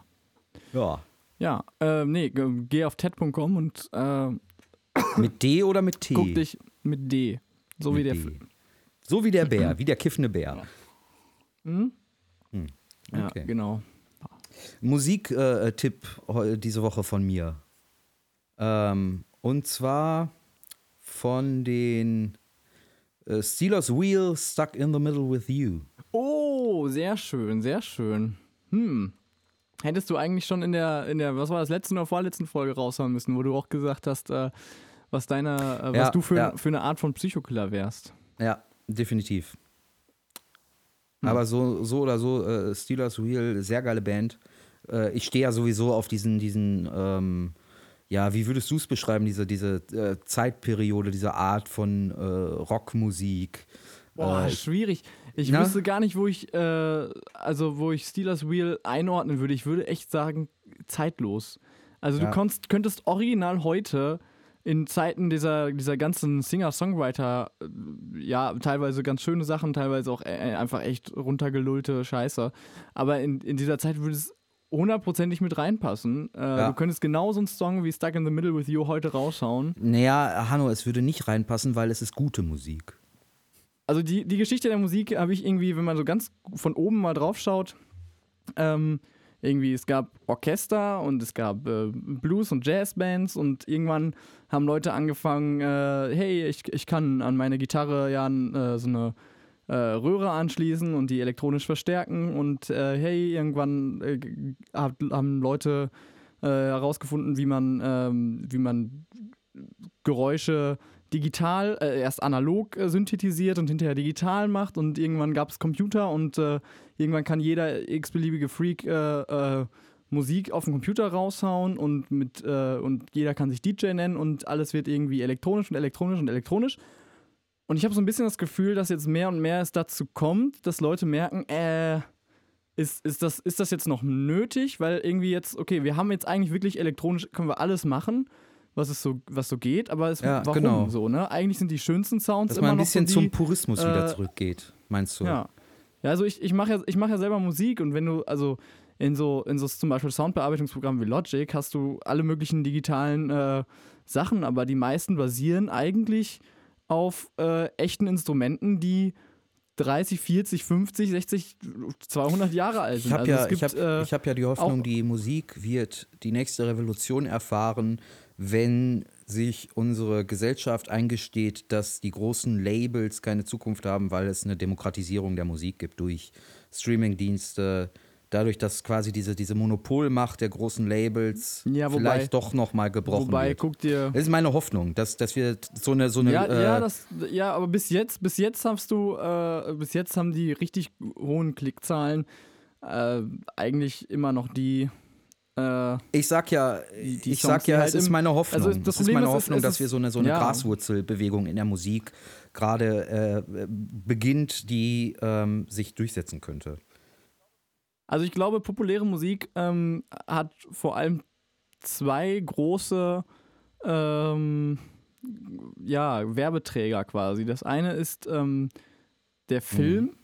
Ja. Ja, äh, nee, ge- geh auf TED.com und äh, Mit D oder mit T? guck dich mit D. So wie Mit der. D. So wie der Bär, wie der kiffende Bär. Hm? Hm, Ja, okay. genau. Musiktipp äh, diese Woche von mir. Ähm, und zwar von den äh, Steelers Wheel Stuck in the Middle with You. Oh, sehr schön, sehr schön. Hm. Hättest du eigentlich schon in der, in der, was war das, letzten oder vorletzten Folge raushauen müssen, wo du auch gesagt hast, äh, was deine, äh, was Ja, du für, ja. für eine Art von Psychokiller wärst. Ja, definitiv. Hm. Aber so, so oder so, äh, Steelers Wheel, sehr geile Band. Äh, ich stehe ja sowieso auf diesen, diesen ähm, ja, wie würdest du es beschreiben, diese, diese äh, Zeitperiode, diese Art von äh, Rockmusik? Boah, Äh, schwierig. Ich na? wüsste gar nicht, wo ich, äh, also wo ich Steelers Wheel einordnen würde. Ich würde echt sagen, zeitlos. Also Ja. du konntest, könntest original heute in Zeiten dieser, dieser ganzen Singer-Songwriter, äh, ja, teilweise ganz schöne Sachen, teilweise auch äh, einfach echt runtergelullte Scheiße. Aber in, in dieser Zeit würde es hundertprozentig mit reinpassen. Äh, Ja. Du könntest genauso einen Song wie Stuck in the Middle with You heute raushauen. Naja, Hanno, es würde nicht reinpassen, weil es ist gute Musik. Also die, die Geschichte der Musik habe ich irgendwie, wenn man so ganz von oben mal drauf schaut, ähm, irgendwie, es gab Orchester und es gab äh, Blues- und Jazzbands und irgendwann haben Leute angefangen, äh, hey, ich, ich kann an meine Gitarre ja äh, so eine äh, Röhre anschließen und die elektronisch verstärken und äh, hey, irgendwann äh, haben Leute herausgefunden, wie man, ähm, wie man Geräusche digital, äh, erst analog äh, synthetisiert und hinterher digital macht und irgendwann gab es Computer und äh, irgendwann kann jeder x-beliebige Freak äh, äh, Musik auf dem Computer raushauen und mit äh, und jeder kann sich DJ nennen und alles wird irgendwie elektronisch und elektronisch und elektronisch. Und ich habe so ein bisschen das Gefühl, dass jetzt mehr und mehr es dazu kommt, dass Leute merken, äh, ist, ist, das, ist das jetzt noch nötig? Weil irgendwie jetzt, okay, wir haben jetzt eigentlich wirklich elektronisch, können wir alles machen, was es so, was so geht, aber es, Ja, warum genau. so, ne? Eigentlich sind die schönsten Sounds Dass immer man ein bisschen so die, zum Purismus wieder äh, zurückgeht, meinst du? Ja. Ja, also ich, ich mache ja, ich mach ja selber Musik und wenn du, also in so, in so zum Beispiel Soundbearbeitungsprogrammen wie Logic hast du alle möglichen digitalen äh, Sachen, aber die meisten basieren eigentlich auf äh, echten Instrumenten, die 30, 40, 50, 60, 200 Jahre alt Ich sind. habe Also ja, gibt, ich hab, äh, ich hab ja die Hoffnung, die Musik wird die nächste Revolution erfahren, wenn sich unsere Gesellschaft eingesteht, dass die großen Labels keine Zukunft haben, weil es eine Demokratisierung der Musik gibt durch Streamingdienste, dadurch, dass quasi diese, diese Monopolmacht der großen Labels Ja, wobei- vielleicht doch nochmal gebrochen wobei, wird. guck dir. Das ist meine Hoffnung, dass, dass wir so eine, so eine Ja, äh, ja, das, ja, aber bis jetzt, bis jetzt hast du, äh, bis jetzt haben die richtig hohen Klickzahlen äh, eigentlich immer noch die. Äh, Ich sag ja, Die- die ich sag ja, halt es ist meine Hoffnung. Also das es ist meine ist, Hoffnung, es dass ist- wir so eine, so eine ja. Graswurzelbewegung in der Musik gerade äh, beginnt, die ähm, sich durchsetzen könnte. Also ich glaube, populäre Musik ähm, hat vor allem zwei große ähm, ja, Werbeträger quasi. Das eine ist ähm, der Film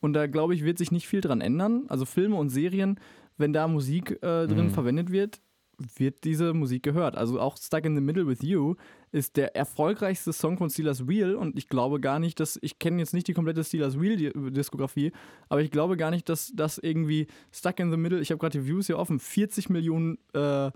und da glaube ich, wird sich nicht viel dran ändern. Also Filme und Serien, wenn da Musik äh, drin Mhm. verwendet wird, wird diese Musik gehört. Also auch Stuck in the Middle with You ist der erfolgreichste Song von Steelers Wheel und ich glaube gar nicht, dass, ich kenne jetzt nicht die komplette Steelers Wheel-Diskografie, aber ich glaube gar nicht, dass das irgendwie Stuck in the Middle, ich habe gerade die Views hier offen, 40 Millionen, äh,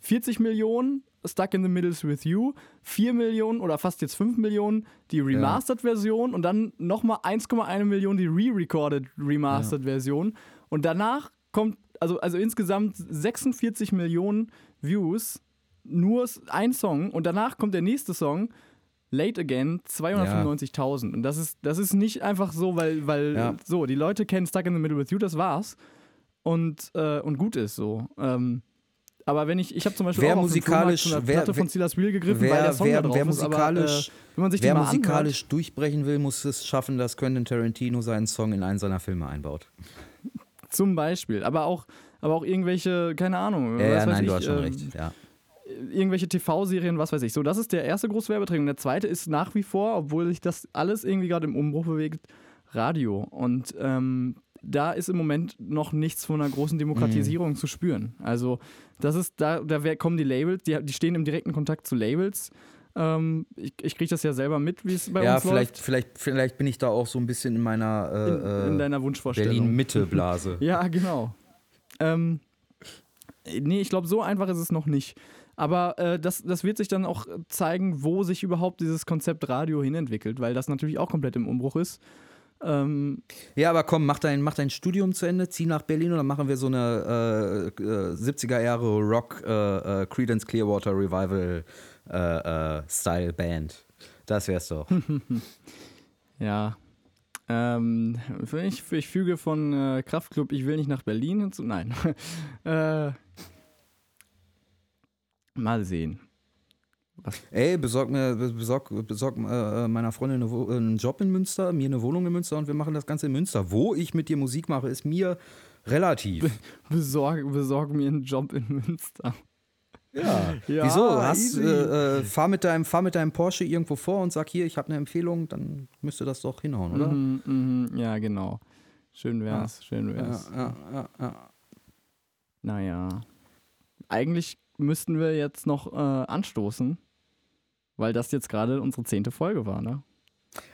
40 Millionen Stuck in the Middles with You, 4 Millionen oder fast jetzt 5 Millionen die Remastered-Version und dann nochmal 1,1 Millionen die re-recorded Remastered-Version und danach kommt, also, also insgesamt 46 Millionen Views, nur ein Song und danach kommt der nächste Song, Late Again, 295.000. Und das ist, das ist nicht einfach so, weil, weil Ja. so, die Leute kennen Stuck in the Middle with You, das war's. Und, äh, und gut ist so. Ähm, aber wenn ich, ich habe zum Beispiel Wer auch auf musikalisch- einer wer- Platte von Steelers Wheel gegriffen, wer- weil der Song wer- da drauf wer ist, aber musikalisch- äh, wenn man sich Wer musikalisch durchbrechen will, muss es schaffen, dass Quentin Tarantino seinen Song in einen seiner Filme einbaut. Zum Beispiel, aber auch, aber auch irgendwelche, keine Ahnung, Ja, was ja weiß nein, ich, du hast schon äh, recht. Ja. irgendwelche TV-Serien, was weiß ich. So, das ist der erste große Werbeträger. Und der zweite ist nach wie vor, obwohl sich das alles irgendwie gerade im Umbruch bewegt, Radio. Und ähm, da ist im Moment noch nichts von einer großen Demokratisierung Mhm. zu spüren. Also, das ist, da, da kommen die Labels, die, die stehen im direkten Kontakt zu Labels. Ähm, ich ich kriege das ja selber mit, wie es bei Ja, uns vielleicht, läuft. vielleicht, vielleicht bin ich da auch so ein bisschen in meiner äh, In, in äh, deiner Wunschvorstellung. Berlin-Mitte-Blase. Ja, genau. Ähm, nee, ich glaube, so einfach ist es noch nicht. Aber äh, das, das wird sich dann auch zeigen, wo sich überhaupt dieses Konzept Radio hinentwickelt, weil das natürlich auch komplett im Umbruch ist. Ähm, Ja, aber komm, mach dein, mach dein Studium zu Ende, zieh nach Berlin und dann machen wir so eine äh, äh, 70er Jahre Rock äh, äh, Credence Clearwater Revival äh, äh, Style Band. Das wär's doch. ja. Ähm, ich, ich füge von äh, Kraftklub Ich will nicht nach Berlin hinzu. Nein. äh, mal sehen. Ey, besorg mir, besorg, besorg äh, meiner Freundin eine einen Job in Münster, mir eine Wohnung in Münster und wir machen das Ganze in Münster. Wo ich mit dir Musik mache, ist mir relativ. Besorg, besorg mir einen Job in Münster. Ja. Ja, Wieso? Hast, äh, äh, fahr, mit deinem, fahr mit deinem Porsche irgendwo vor und sag hier, ich habe eine Empfehlung, dann müsste das doch hinhauen, oder? Mhm, mhm, ja, genau. Schön wär's, schön wär's. Ja, ja, ja, ja. Naja. Eigentlich müssten wir jetzt noch äh, anstoßen, weil das jetzt gerade unsere zehnte Folge war, ne?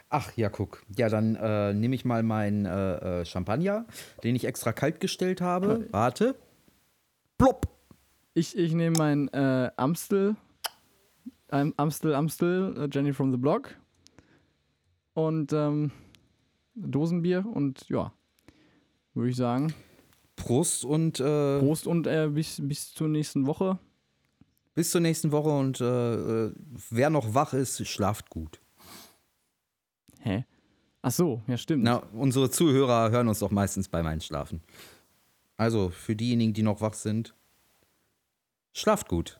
Ach ja, guck. Ja, dann äh, nehme ich mal meinen äh, äh, Champagner, den ich extra kalt gestellt habe. Warte. Plopp. Ich, ich nehme mein äh, Amstel, Am- Amstel, Amstel, äh, Jenny from the Block und ähm, Dosenbier und ja, würde ich sagen, Prost und äh, Prost und äh, bis, bis zur nächsten Woche. bis zur nächsten Woche und äh, äh, wer noch wach ist, schlaft gut. Hä? Ach so, ja stimmt. Na, unsere Zuhörer hören uns doch meistens beim Einschlafen. Also für diejenigen, die noch wach sind, schlaft gut.